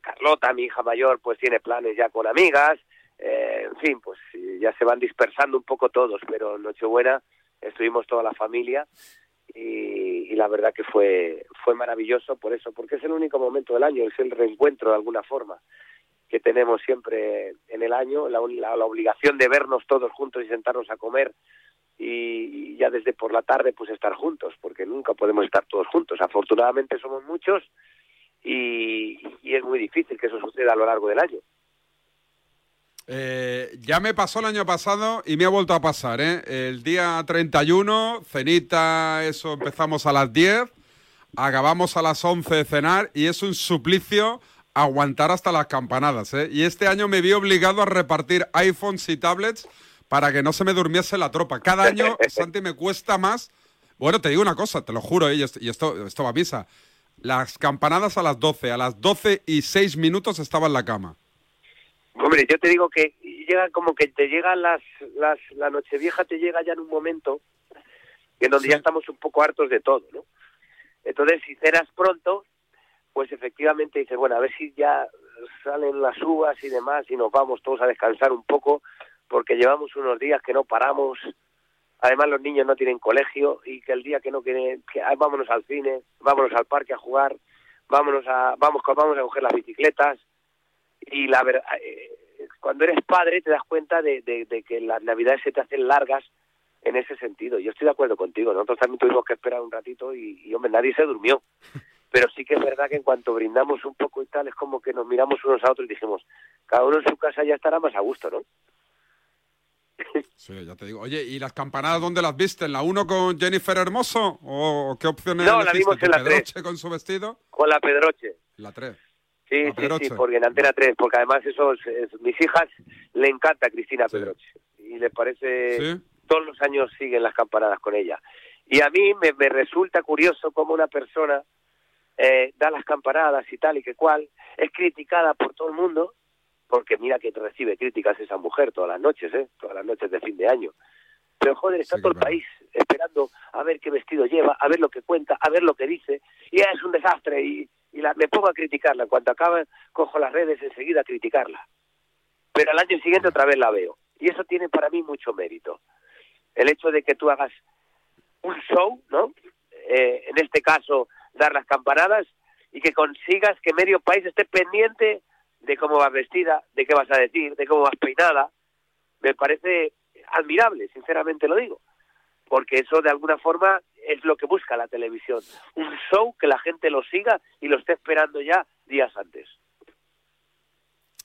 Carlota, mi hija mayor, pues tiene planes ya con amigas. eh, en fin, pues ya se van dispersando un poco todos, pero en Nochebuena estuvimos toda la familia y, y la verdad que fue fue maravilloso por eso, porque es el único momento del año, es el reencuentro de alguna forma que tenemos siempre en el año, la, obligación de vernos todos juntos y sentarnos a comer y, ya desde por la tarde pues estar juntos, porque nunca podemos estar todos juntos. Afortunadamente somos muchos y es muy difícil que eso suceda a lo largo del año. Eh, ya me pasó el año pasado y me ha vuelto a pasar, ¿eh? El día 31, cenita, eso empezamos a las 10, acabamos a las 11 de cenar y es un suplicio aguantar hasta las campanadas, ¿eh? Y este año me vi obligado a repartir iPhones y tablets para que no se me durmiese la tropa. Cada año, Santi, me cuesta más. Bueno, te digo una cosa, te lo juro, ¿eh? y esto, y esto, esto va a misa. Las campanadas a las 12, a las 12 y 6 minutos estaba en la cama. Hombre, yo te digo que llega como que te llegan las, las la Nochevieja te llega ya en un momento en donde ya estamos un poco hartos de todo, ¿no? Entonces, si cenas pronto, pues efectivamente dices, bueno, a ver si ya salen las uvas y demás y nos vamos todos a descansar un poco porque llevamos unos días que no paramos. Además los niños no tienen colegio y que el día que no quieren, que, ah, vámonos al cine, vámonos al parque a jugar, vámonos a, vamos, vamos a coger las bicicletas y la verdad, eh, cuando eres padre te das cuenta de, de, de que las navidades se te hacen largas en ese sentido. Yo estoy de acuerdo contigo. Nosotros también tuvimos que esperar un ratito y, y, hombre, nadie se durmió. Pero sí que es verdad que en cuanto brindamos un poco y tal, es como que nos miramos unos a otros y dijimos, cada uno en su casa ya estará más a gusto, ¿no? Sí, ya te digo. Oye, ¿y las campanadas dónde las viste? ¿En la 1 con Jennifer Hermoso? ¿O qué opciones No, la vimos en la 3. Pedroche con su vestido? Con la Pedroche. La 3. Sí, sí, Pedroche. sí, porque en Antena 3, porque además eso, es- mis hijas le encanta Cristina Pedroche y les parece, Sí. todos los años siguen las campanadas con ella. Y a mí me, me resulta curioso cómo una persona eh, da las campanadas y tal y que cual, es criticada por todo el mundo, porque mira que recibe críticas esa mujer todas las noches, ¿eh? todas las noches de fin de año. Pero joder, está todo el país esperando a ver qué vestido lleva, a ver lo que cuenta, a ver lo que dice, y es un desastre, y, y la, me pongo a criticarla. En cuanto acaba, cojo las redes enseguida a criticarla. Pero al año siguiente otra vez la veo. Y eso tiene para mí mucho mérito. El hecho de que tú hagas un show, ¿no? Eh, en este caso, dar las campanadas, y que consigas que medio país esté pendiente de cómo vas vestida, de qué vas a decir, de cómo vas peinada, me parece admirable, sinceramente lo digo, porque eso de alguna forma es lo que busca la televisión, un show que la gente lo siga y lo esté esperando ya días antes.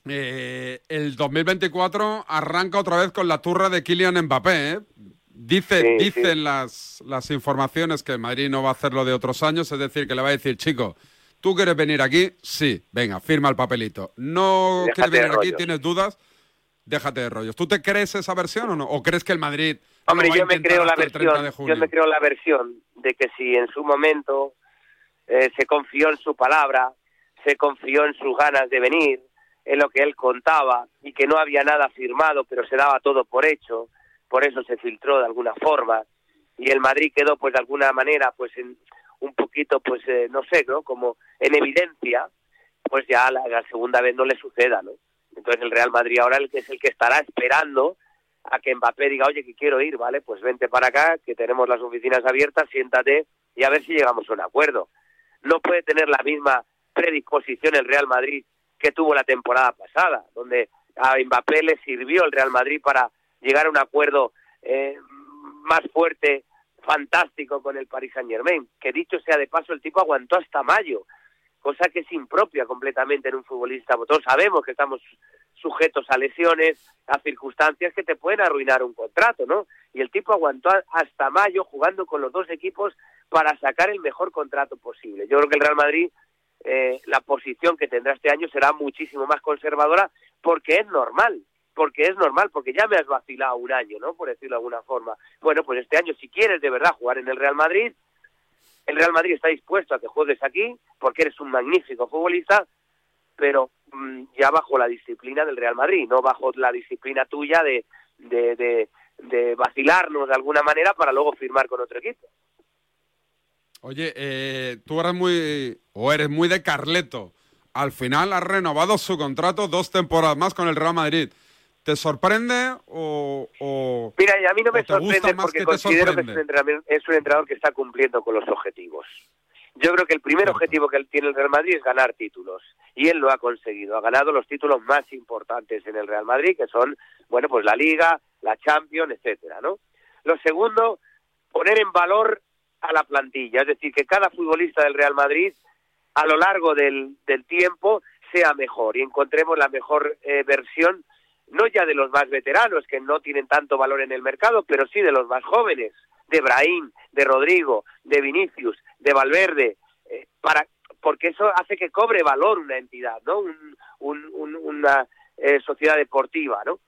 Eh, el 2024 arranca otra vez con la turra de Kylian Mbappé. ¿eh? Dice, Sí, dicen sí. Las, las informaciones que Madrid no va a hacer lo de otros años, es decir, que le va a decir, chico, ¿tú quieres venir aquí? Sí, venga, firma el papelito. ¿No Déjate quieres venir aquí? ¿Tienes dudas? Déjate de rollos. ¿Tú te crees esa versión o no? ¿O crees que el Madrid Hombre, yo me creo la hasta el 30 de versión, yo me creo la versión de que si en su momento eh, se confió en su palabra, se confió en sus ganas de venir, en lo que él contaba y que no había nada firmado, pero se daba todo por hecho, por eso se filtró de alguna forma y el Madrid quedó pues de alguna manera pues en un poquito pues eh, no sé, ¿no? Como en evidencia, pues ya la, la segunda vez no le suceda, ¿no? Entonces el Real Madrid ahora es el que estará esperando a que Mbappé diga, oye, que quiero ir, ¿vale? Pues vente para acá, que tenemos las oficinas abiertas, siéntate y a ver si llegamos a un acuerdo. No puede tener la misma predisposición el Real Madrid que tuvo la temporada pasada, donde a Mbappé le sirvió el Real Madrid para llegar a un acuerdo eh, más fuerte, fantástico con el Paris Saint Germain, que dicho sea de paso, el tipo aguantó hasta mayo, cosa que es impropia completamente en un futbolista. Todos sabemos que estamos sujetos a lesiones, a circunstancias que te pueden arruinar un contrato, ¿no? Y el tipo aguantó hasta mayo jugando con los dos equipos para sacar el mejor contrato posible. Yo creo que el Real Madrid, eh, la posición que tendrá este año será muchísimo más conservadora porque es normal, porque es normal, porque ya me has vacilado un año, ¿no? Por decirlo de alguna forma. Bueno, pues este año, si quieres de verdad jugar en el Real Madrid, el Real Madrid está dispuesto a que juegues aquí porque eres un magnífico futbolista, pero mm, ya bajo la disciplina del Real Madrid, no bajo la disciplina tuya de, de, vacilarnos de alguna manera para luego firmar con otro equipo. Oye, eh, tú eres muy, o eres muy de Carleto. Al final ha renovado su contrato dos temporadas más con el Real Madrid. ¿Te sorprende o...? o- Mira, a mí no me ¿O te gusta sorprende porque que considero que es un, entrenador, es un entrenador que está cumpliendo con los objetivos. Yo creo que el primer objetivo que él tiene el Real Madrid es ganar títulos. Y él lo ha conseguido. Ha ganado los títulos más importantes en el Real Madrid, que son, bueno, pues la Liga, la Champions, etcétera, ¿no? Lo segundo, poner en valor a la plantilla. Es decir, que cada futbolista del Real Madrid, a lo largo del, del tiempo, sea mejor y encontremos la mejor eh, versión no ya de los más veteranos, que no tienen tanto valor en el mercado, pero sí de los más jóvenes, de Brahim, de Rodrigo, de Vinicius, de Valverde, eh, para porque eso hace que cobre valor una entidad, ¿no? Un- un- un- una eh, sociedad deportiva, ¿no?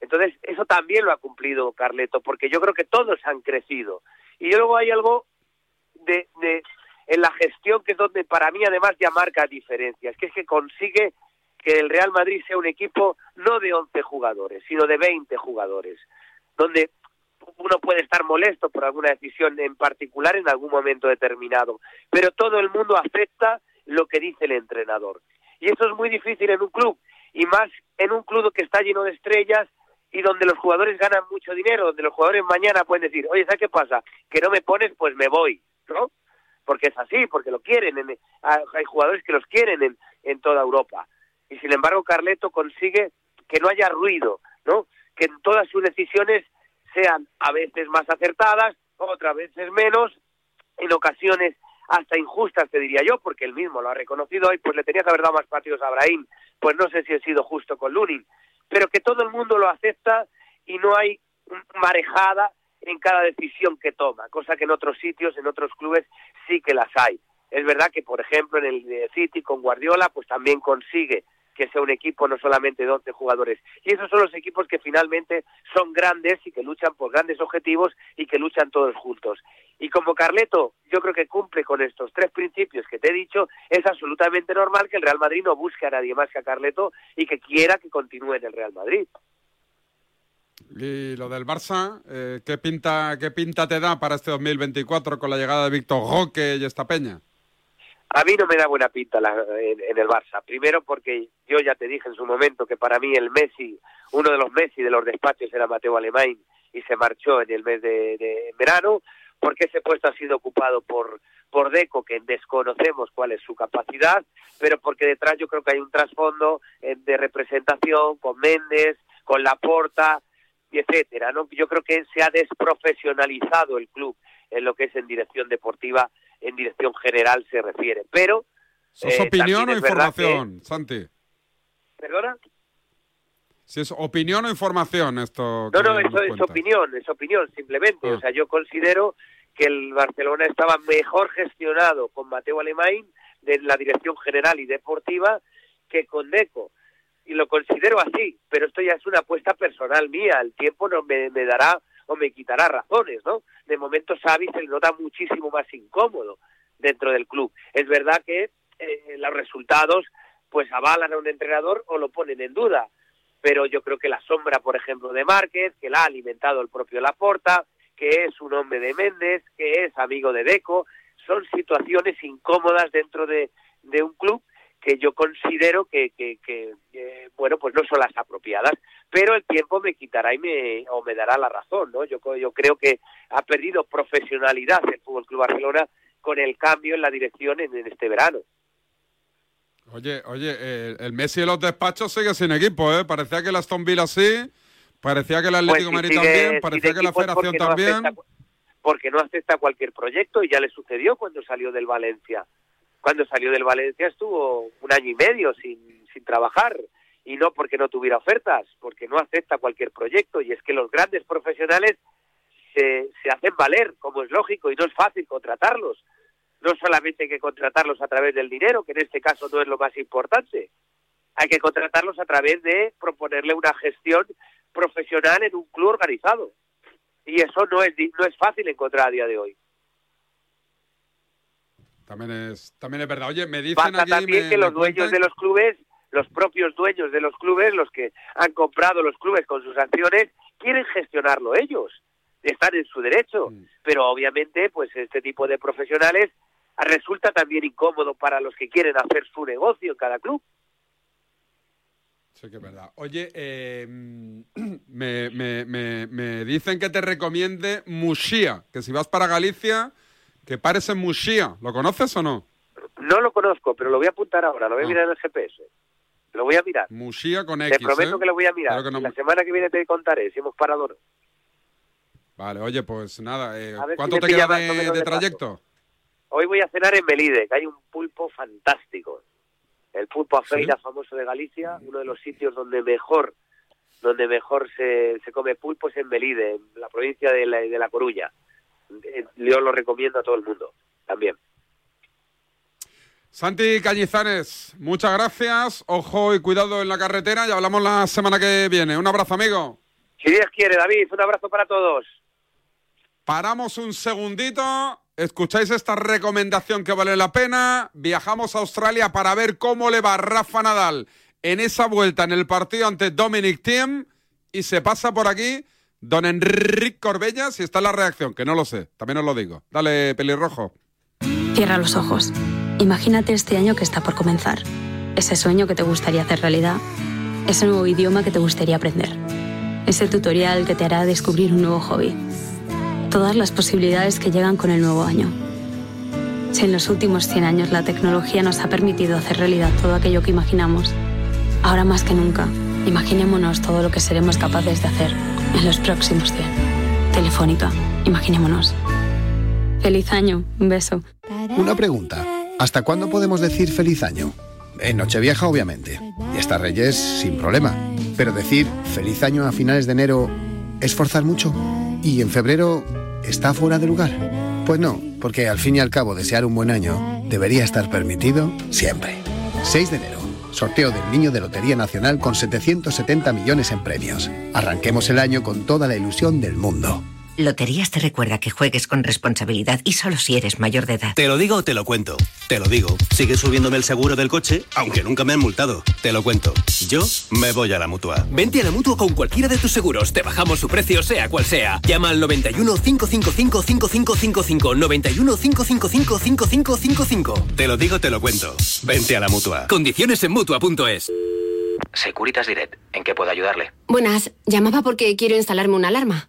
Entonces, eso también lo ha cumplido Carleto, porque yo creo que todos han crecido. Y luego hay algo de, de en la gestión que es donde para mí además ya marca diferencias, que es que consigue que el Real Madrid sea un equipo no de 11 jugadores, sino de 20 jugadores, donde uno puede estar molesto por alguna decisión en particular en algún momento determinado, pero todo el mundo acepta lo que dice el entrenador. Y eso es muy difícil en un club, y más en un club que está lleno de estrellas y donde los jugadores ganan mucho dinero, donde los jugadores mañana pueden decir, oye, ¿sabes qué pasa? Que no me pones, pues me voy, ¿no? Porque es así, porque lo quieren, en- hay jugadores que los quieren en, en toda Europa. Y sin embargo, Carleto consigue que no haya ruido, ¿no? Que en todas sus decisiones sean a veces más acertadas, otras veces menos, en ocasiones hasta injustas, te diría yo, porque él mismo lo ha reconocido hoy, pues le tenía que haber dado más partidos a Abraham, pues no sé si he sido justo con Lunin, pero que todo el mundo lo acepta y no hay marejada en cada decisión que toma, cosa que en otros sitios, en otros clubes sí que las hay. Es verdad que, por ejemplo, en el City con Guardiola, pues también consigue que sea un equipo no solamente de 11 jugadores. Y esos son los equipos que finalmente son grandes y que luchan por grandes objetivos y que luchan todos juntos. Y como Carleto, yo creo que cumple con estos tres principios que te he dicho, es absolutamente normal que el Real Madrid no busque a nadie más que a Carleto y que quiera que continúe en el Real Madrid. Y lo del Barça, eh, ¿qué, pinta, ¿qué pinta te da para este 2024 con la llegada de Víctor Roque y esta peña? A mí no me da buena pinta la- en, el Barça. Primero porque yo ya te dije en su momento que para mí el Messi, uno de los Messi de los despachos era Mateo Alemán y se marchó en el mes de, de verano, porque ese puesto ha sido ocupado por, por Deco, que desconocemos cuál es su capacidad, pero porque detrás yo creo que hay un trasfondo eh, de representación con Méndez, con Laporta, etcétera, ¿no? Yo creo que se ha desprofesionalizado el club en lo que es en dirección deportiva, en dirección general se refiere. Pero ¿Eso es eh, opinión o información, Santi? ¿Perdona? Si es opinión o información esto. No, no, eso es opinión, es opinión, simplemente. Ah. O sea, yo considero que el Barcelona estaba mejor gestionado con Mateo Alemán de la dirección general y deportiva que con Deco. Y lo considero así, pero esto ya es una apuesta personal mía. El tiempo no me, me dará o me quitará razones, ¿no? De momento Xavi se le nota muchísimo más incómodo dentro del club. Es verdad que eh, los resultados pues avalan a un entrenador o lo ponen en duda, pero yo creo que la sombra, por ejemplo, de Márquez, que la ha alimentado el propio Laporta, que es un hombre de Méndez, que es amigo de Deco, son situaciones incómodas dentro de, de un club que yo considero que, que, que, eh, bueno, pues no son las apropiadas, pero el tiempo me quitará y me, o me dará la razón, ¿no? Yo, yo creo que ha perdido profesionalidad el Fútbol Club Barcelona con el cambio en la dirección en, en este verano. Oye, oye, eh, el Messi de los despachos sigue sin equipo, ¿eh? Parecía que el Aston Villa sí, parecía que el Atlético de Pues Madrid sigue también, parecía que la Federación no también. acepta- porque no acepta cualquier proyecto y ya le sucedió cuando salió del Valencia. Cuando salió del Valencia estuvo un año y medio sin, sin trabajar y no porque no tuviera ofertas, porque no acepta cualquier proyecto y es que los grandes profesionales se, se hacen valer, como es lógico, y no es fácil contratarlos. No solamente hay que contratarlos a través del dinero, que en este caso no es lo más importante, hay que contratarlos a través de proponerle una gestión profesional en un club organizado. Y eso no es, no es fácil encontrar a día de hoy. También es, también es verdad. Oye, me dicen Pasa aquí... también me- que los dueños de los clubes, los propios dueños de los clubes, los que han comprado los clubes con sus acciones, quieren gestionarlo ellos. Están en su derecho. Mm. Pero obviamente, pues este tipo de profesionales resulta también incómodo para los que quieren hacer su negocio en cada club. Sí que es verdad. Oye, eh, me, me, me, me dicen que te recomiende Muxía, que si vas para Galicia, que pares en Muxía. ¿Lo conoces o no? No lo conozco, pero lo voy a apuntar ahora, lo voy a Ah. mirar en el GPS. Lo voy a mirar. Muxía con Te X, prometo ¿eh? que lo voy a mirar. Claro no- La semana que viene te contaré si hemos parado no. Vale, oye, pues nada, eh, si ¿cuánto te queda de, trayecto? Hoy voy a cenar en Melide, que hay un pulpo fantástico. El pulpo a feira famoso de Galicia, uno de los sitios donde mejor donde mejor se, se come pulpo es en Melide, en la provincia de la, de la Coruña. Eh, Yo lo recomiendo a todo el mundo, también. Santi Cañizanes, muchas gracias. Ojo y cuidado en la carretera y hablamos la semana que viene. Un abrazo, amigo. Si Dios quiere, David, un abrazo para todos. Paramos un segundito. Escucháis esta recomendación que vale la pena. Viajamos a Australia para ver cómo le va Rafa Nadal en esa vuelta en el partido ante Dominic Thiem. Y se pasa por aquí don Enrique Corbellas y está la reacción, que no lo sé. También os lo digo. Dale, pelirrojo. Cierra los ojos. Imagínate este año que está por comenzar. ese sueño que te gustaría hacer realidad, ese nuevo idioma que te gustaría aprender, ese tutorial que te hará descubrir un nuevo hobby. Todas las posibilidades que llegan con el nuevo año. Si en los últimos 100 años la tecnología nos ha permitido hacer realidad todo aquello que imaginamos, ahora más que nunca, imaginémonos todo lo que seremos capaces de hacer en los próximos 100. Telefónica, imaginémonos. Feliz año, un beso. Una pregunta. ¿Hasta cuándo podemos decir feliz año? En Nochevieja, obviamente. Y hasta Reyes, sin problema. Pero decir feliz año a finales de enero es forzar mucho. ¿Y en febrero está fuera de lugar? Pues no, porque al fin y al cabo desear un buen año debería estar permitido siempre. 6 de enero. Sorteo del Niño de Lotería Nacional con 770 millones en premios. Arranquemos el año con toda la ilusión del mundo. Loterías te recuerda que juegues con responsabilidad y solo si eres mayor de edad. Te lo digo o te lo cuento. Te lo digo. Sigue subiéndome el seguro del coche, aunque nunca me han multado. Te lo cuento. Yo me voy a la mutua. Vente a la mutua con cualquiera de tus seguros. Te bajamos su precio, sea cual sea. Llama al 91 555 5555. 91 555 5555. Te lo digo, te lo cuento. Vente a la mutua. Condiciones en mutua.es. Securitas Direct. ¿En qué puedo ayudarle? Buenas. Llamaba porque quiero instalarme una alarma.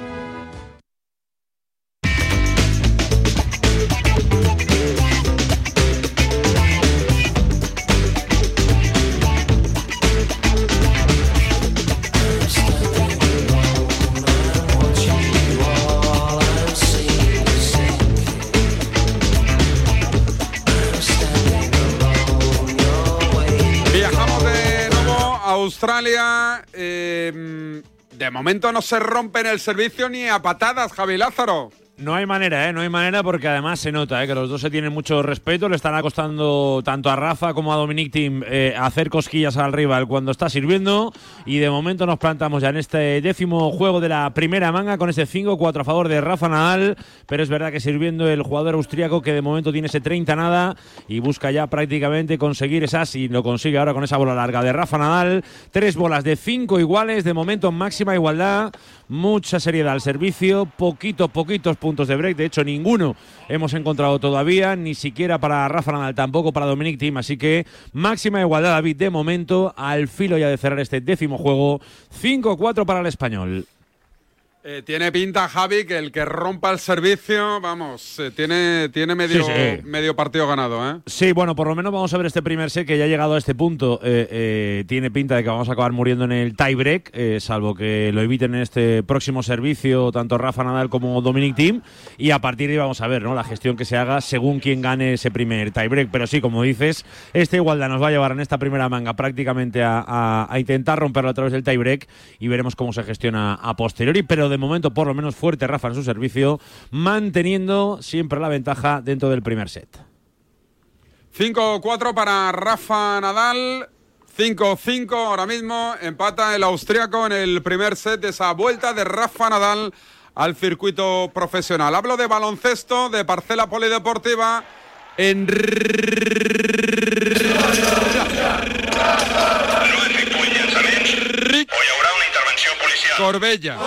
Australia. eh, de momento no se rompen el servicio ni a patadas, Javi Lázaro. No hay manera, ¿eh? No hay manera porque además se nota ¿eh? que los dos se tienen mucho respeto. Le están acostando tanto a Rafa como a Dominic Team eh, hacer cosquillas al rival cuando está sirviendo. Y de momento nos plantamos ya en este décimo juego de la primera manga con ese 5-4 a favor de Rafa Nadal. Pero es verdad que sirviendo el jugador austríaco que de momento tiene ese 30 nada y busca ya prácticamente conseguir esas y lo consigue ahora con esa bola larga de Rafa Nadal. Tres bolas de cinco iguales, de momento máxima igualdad. Mucha seriedad al servicio, poquitos, poquitos puntos de break. De hecho, ninguno hemos encontrado todavía, ni siquiera para Rafa Nadal, tampoco para Dominic Thiem. Así que máxima igualdad, David, de momento, al filo ya de cerrar este décimo juego. 5-4 para el español. Eh, tiene pinta, Javi, que el que rompa el servicio, vamos, eh, tiene, tiene medio, Sí, sí. medio partido ganado, ¿eh? Sí, bueno, por lo menos vamos a ver este primer set que ya ha llegado a este punto. eh, tiene pinta de que vamos a acabar muriendo en el tiebreak, salvo que lo eviten en este próximo servicio tanto Rafa Nadal como Dominic Thiem. Y a partir de ahí vamos a ver ¿no? la gestión que se haga según quien gane ese primer tiebreak. Pero sí, como dices, esta igualdad nos va a llevar en esta primera manga prácticamente a, a- a intentar romperlo a través del tiebreak y veremos cómo se gestiona a posteriori. Pero de momento, por lo menos fuerte Rafa en su servicio, manteniendo siempre la ventaja dentro del primer set. 5-4 para Rafa Nadal. 5-5 ahora mismo. Empata el austriaco en el primer set de esa vuelta de Rafa Nadal al circuito profesional. Hablo de baloncesto, de parcela polideportiva. En Corbella.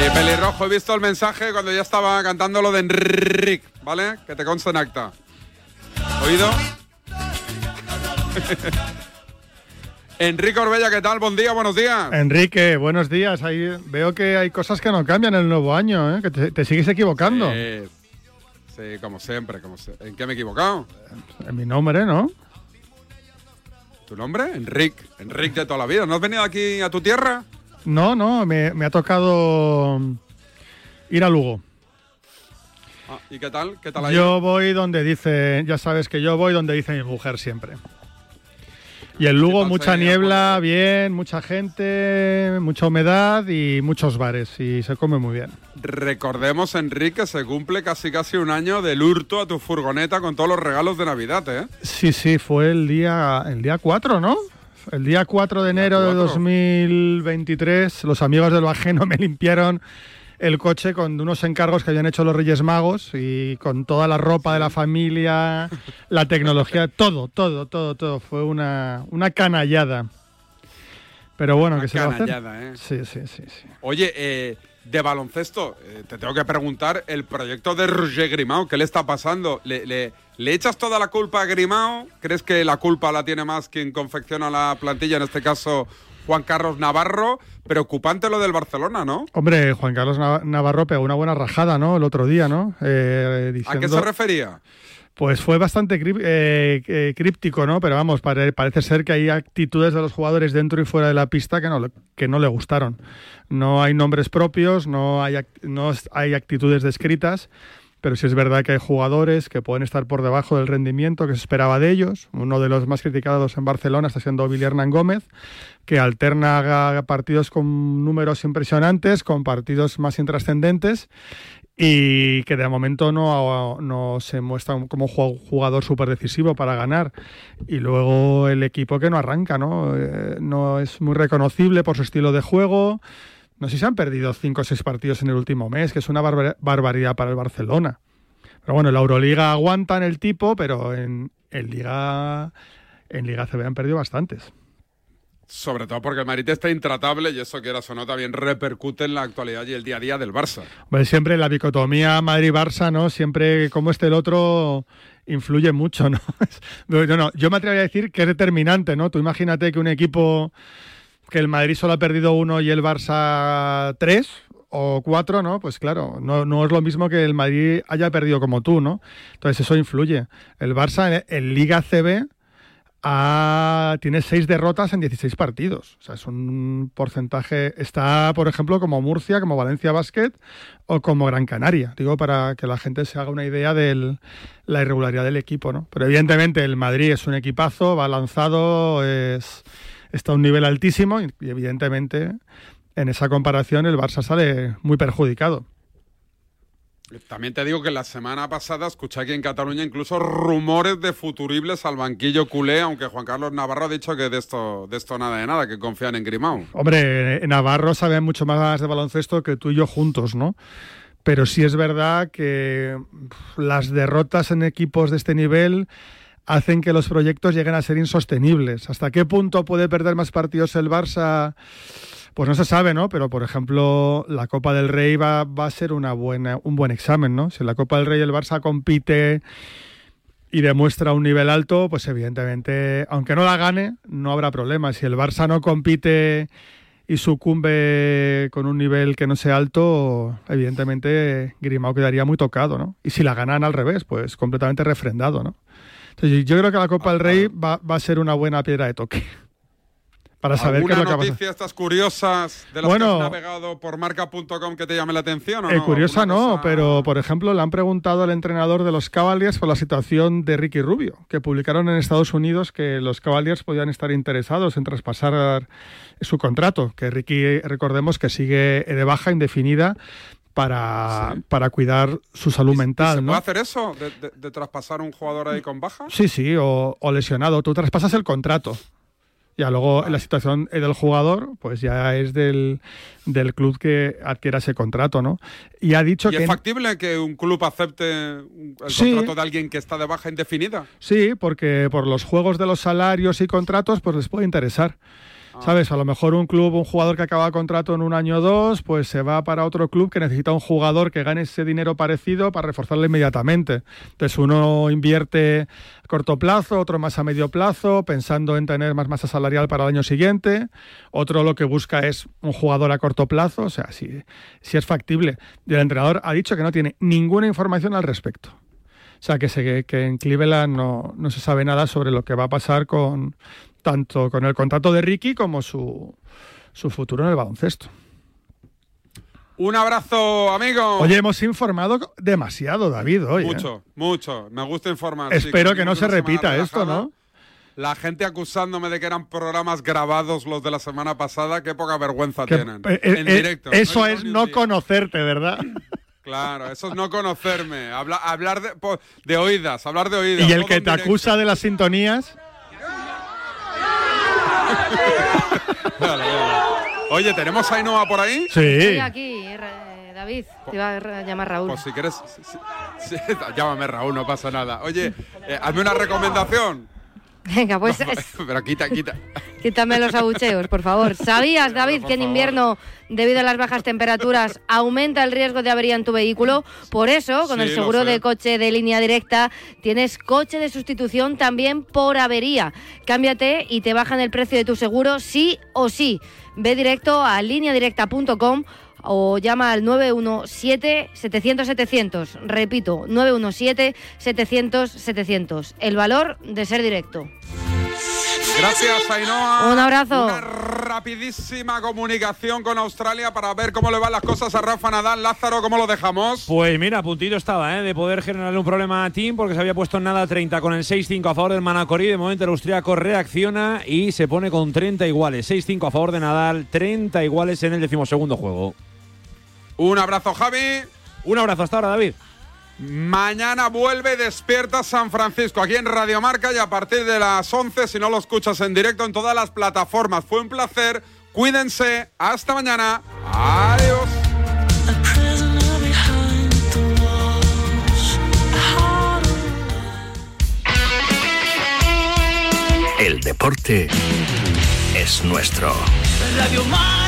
Eh, pelirrojo, he visto el mensaje cuando ya estaba cantando lo de Enric, ¿vale? Que te consta en acta. ¿Oído? Enrique Orbella, ¿qué tal? Buen día, buenos días. Enrique, buenos días. Ahí veo que hay cosas que no cambian en el nuevo año, ¿eh? que te, te sigues equivocando. Sí, como siempre. Como se- ¿En qué me he equivocado? En mi nombre, ¿no? ¿Tu nombre? Enrique. Enrique de toda la vida. ¿No has venido aquí a tu tierra? No, no, me, me ha tocado ir a Lugo. Ah, ¿Y qué tal? ¿Qué tal ahí? Yo voy donde dice, ya sabes que yo voy donde dice mi mujer siempre. Y en Lugo mucha niebla, bien, mucha gente, mucha humedad y muchos bares y se come muy bien. Recordemos, Enrique, se cumple casi casi un año del hurto a tu furgoneta con todos los regalos de Navidad, ¿eh? Sí, sí, fue el día el día 4, ¿no? El día 4 de enero de 2023, los amigos del Bajeno me limpiaron el coche con unos encargos que habían hecho los Reyes Magos y con toda la ropa de la familia, la tecnología, todo, todo, todo, todo. Fue una, una canallada. Pero bueno, que se va a hacer? canallada, ¿eh? Sí, sí, sí, sí. Oye, eh, de baloncesto, eh, te tengo que preguntar el proyecto de Roger Grimao, ¿qué le está pasando? ¿Le, le, le echas toda la culpa a Grimao? ¿Crees que la culpa la tiene más quien confecciona la plantilla, en este caso Juan Carlos Navarro? Preocupante lo del Barcelona, ¿no? Hombre, Juan Carlos Nav- Navarro pegó una buena rajada, ¿no? El otro día, ¿no? Eh, ¿A qué se refería? Pues fue bastante eh, eh, críptico, ¿no? Pero vamos, pare- parece ser que hay actitudes de los jugadores dentro y fuera de la pista que no, le- que no le gustaron. No hay nombres propios, no hay, act- no hay actitudes descritas, pero sí es verdad que hay jugadores que pueden estar por debajo del rendimiento que se esperaba de ellos. Uno de los más criticados en Barcelona está siendo Billy Gómez, que alterna partidos con números impresionantes, con partidos más intrascendentes y que de momento no, no se muestra como ju- jugador súper decisivo para ganar. Y luego el equipo que no arranca, ¿no? Eh, no es muy reconocible por su estilo de juego. No sé si se han perdido cinco o seis partidos en el último mes, que es una barbar- barbaridad para el Barcelona. Pero bueno, en la Euroliga aguantan el tipo, pero en, en Liga en Liga CB han perdido bastantes. Sobre todo porque el Madrid está intratable y eso, quieras o no, también repercute en la actualidad y el día a día del Barça. Bueno, siempre la dicotomía Madrid-Barça, ¿no? Siempre como este el otro influye mucho, ¿no? No, no, yo me atrevería a decir que es determinante, ¿no? Tú imagínate que un equipo que el Madrid solo ha perdido uno y el Barça tres o cuatro, ¿no? Pues claro, no, es lo mismo que el Madrid haya perdido como tú, ¿no? Entonces eso influye. El Barça en, Liga CB tiene seis derrotas en 16 partidos. O sea, es un porcentaje. Está, por ejemplo, como Murcia, como Valencia Basket o como Gran Canaria. Digo, para que la gente se haga una idea de la irregularidad del equipo, ¿no? Pero evidentemente el Madrid es un equipazo, va lanzado, es, está a un nivel altísimo y, y evidentemente en esa comparación el Barça sale muy perjudicado. También te digo que la semana pasada escuché aquí en Cataluña incluso rumores de futuribles al banquillo culé, aunque Juan Carlos Navarro ha dicho que de esto, de esto nada de nada, que confían en Grimao. Hombre, Navarro sabe mucho más de baloncesto que tú y yo juntos, ¿no? Pero sí es verdad que las derrotas en equipos de este nivel hacen que los proyectos lleguen a ser insostenibles. ¿Hasta qué punto puede perder más partidos el Barça? Pues no se sabe, ¿no? Pero, por ejemplo, la Copa del Rey va, va a ser una buena, un buen examen, ¿no? Si en la Copa del Rey el Barça compite y demuestra un nivel alto, pues evidentemente, aunque no la gane, no habrá problema. Si el Barça no compite y sucumbe con un nivel que no sea alto, evidentemente Grimao quedaría muy tocado, ¿no? Y si la ganan al revés, pues completamente refrendado, ¿no? Entonces, yo creo que la Copa del Rey va, va a ser una buena piedra de toque. Para saber qué ¿Alguna es lo que noticia estas curiosas de las Bueno. que has navegado por marca.com que te llame la atención o Eh, no? curiosa ¿Alguna no, cosa? pero por ejemplo le han preguntado al entrenador de los Cavaliers por la situación de Ricky Rubio, que publicaron en Estados Unidos que los Cavaliers podían estar interesados en traspasar su contrato, que Ricky, recordemos que sigue de baja indefinida para, para cuidar su salud mental. ¿Se ¿no? puede hacer eso? De, de- de traspasar un jugador ahí con baja? Sí, sí, o, o lesionado. Tú traspasas el contrato. Ya luego la situación del jugador, pues ya es del, del club que adquiera ese contrato, ¿no? Y ha dicho ¿Y que... es factible que un club acepte el Sí. contrato de alguien que está de baja indefinida? Sí, porque por los juegos de los salarios y contratos, pues les puede interesar. ¿Sabes? A lo mejor un club, un jugador que acaba contrato en un año o dos, pues se va para otro club que necesita un jugador que gane ese dinero parecido para reforzarle inmediatamente. Entonces uno invierte a corto plazo, otro más a medio plazo, pensando en tener más masa salarial para el año siguiente. Otro lo que busca es un jugador a corto plazo, o sea, si, si es factible. Y el entrenador ha dicho que no tiene ninguna información al respecto. O sea, que, se, que en Cleveland no, no se sabe nada sobre lo que va a pasar con tanto con el contrato de Ricky como su, su futuro en el baloncesto. Un abrazo, amigo. Oye, hemos informado demasiado, David, hoy. ¿eh? Mucho, mucho. Me gusta informar. sí, Espero que no se repita esto. ¿no? La gente acusándome de que eran programas grabados los de la semana pasada, qué poca vergüenza Que- tienen. eh, en eh, directo. Eso No es no conocerte, ¿verdad? Claro, eso es no conocerme. Habla- hablar de, oídas, hablar de oídas. y el que te directo. acusa de las sintonías. Oye, ¿tenemos a Ainhoa por ahí? Sí. Estoy aquí, David, te iba a llamar Raúl. Pues si quieres, sí, sí, sí, llámame Raúl, no pasa nada. Oye, eh, hazme una recomendación. Venga, pues es- Pero quita, quita. quítame los abucheos, por favor. ¿Sabías, David, que en invierno, debido a las bajas temperaturas, aumenta el riesgo de avería en tu vehículo? Por eso, con Sí, el seguro de coche de línea directa, tienes coche de sustitución también por avería. Cámbiate y te bajan el precio de tu seguro sí o sí. Ve directo a lineadirecta.com o llama al 917-700-700. Repito, 917-700-700. El valor de ser directo. Gracias, Ainhoa. Un abrazo. Una rapidísima comunicación con Australia para ver cómo le van las cosas a Rafa Nadal. Lázaro, ¿cómo lo dejamos? Pues mira, puntito estaba, ¿eh? de poder generarle un problema a Tim porque se había puesto en nada 30 con el 6-5 a favor del Manacorí. De momento el austriaco reacciona y se pone con 30 iguales. 6-5 a favor de Nadal, 30 iguales en el decimosegundo juego. Un abrazo, Javi. Un abrazo hasta ahora, David. Mañana vuelve Despierta San Francisco aquí en Radio Marca y a partir de las 11, si no lo escuchas en directo en todas las plataformas. Fue un placer. Cuídense. Hasta mañana. Adiós. El deporte es nuestro. Radio Marca.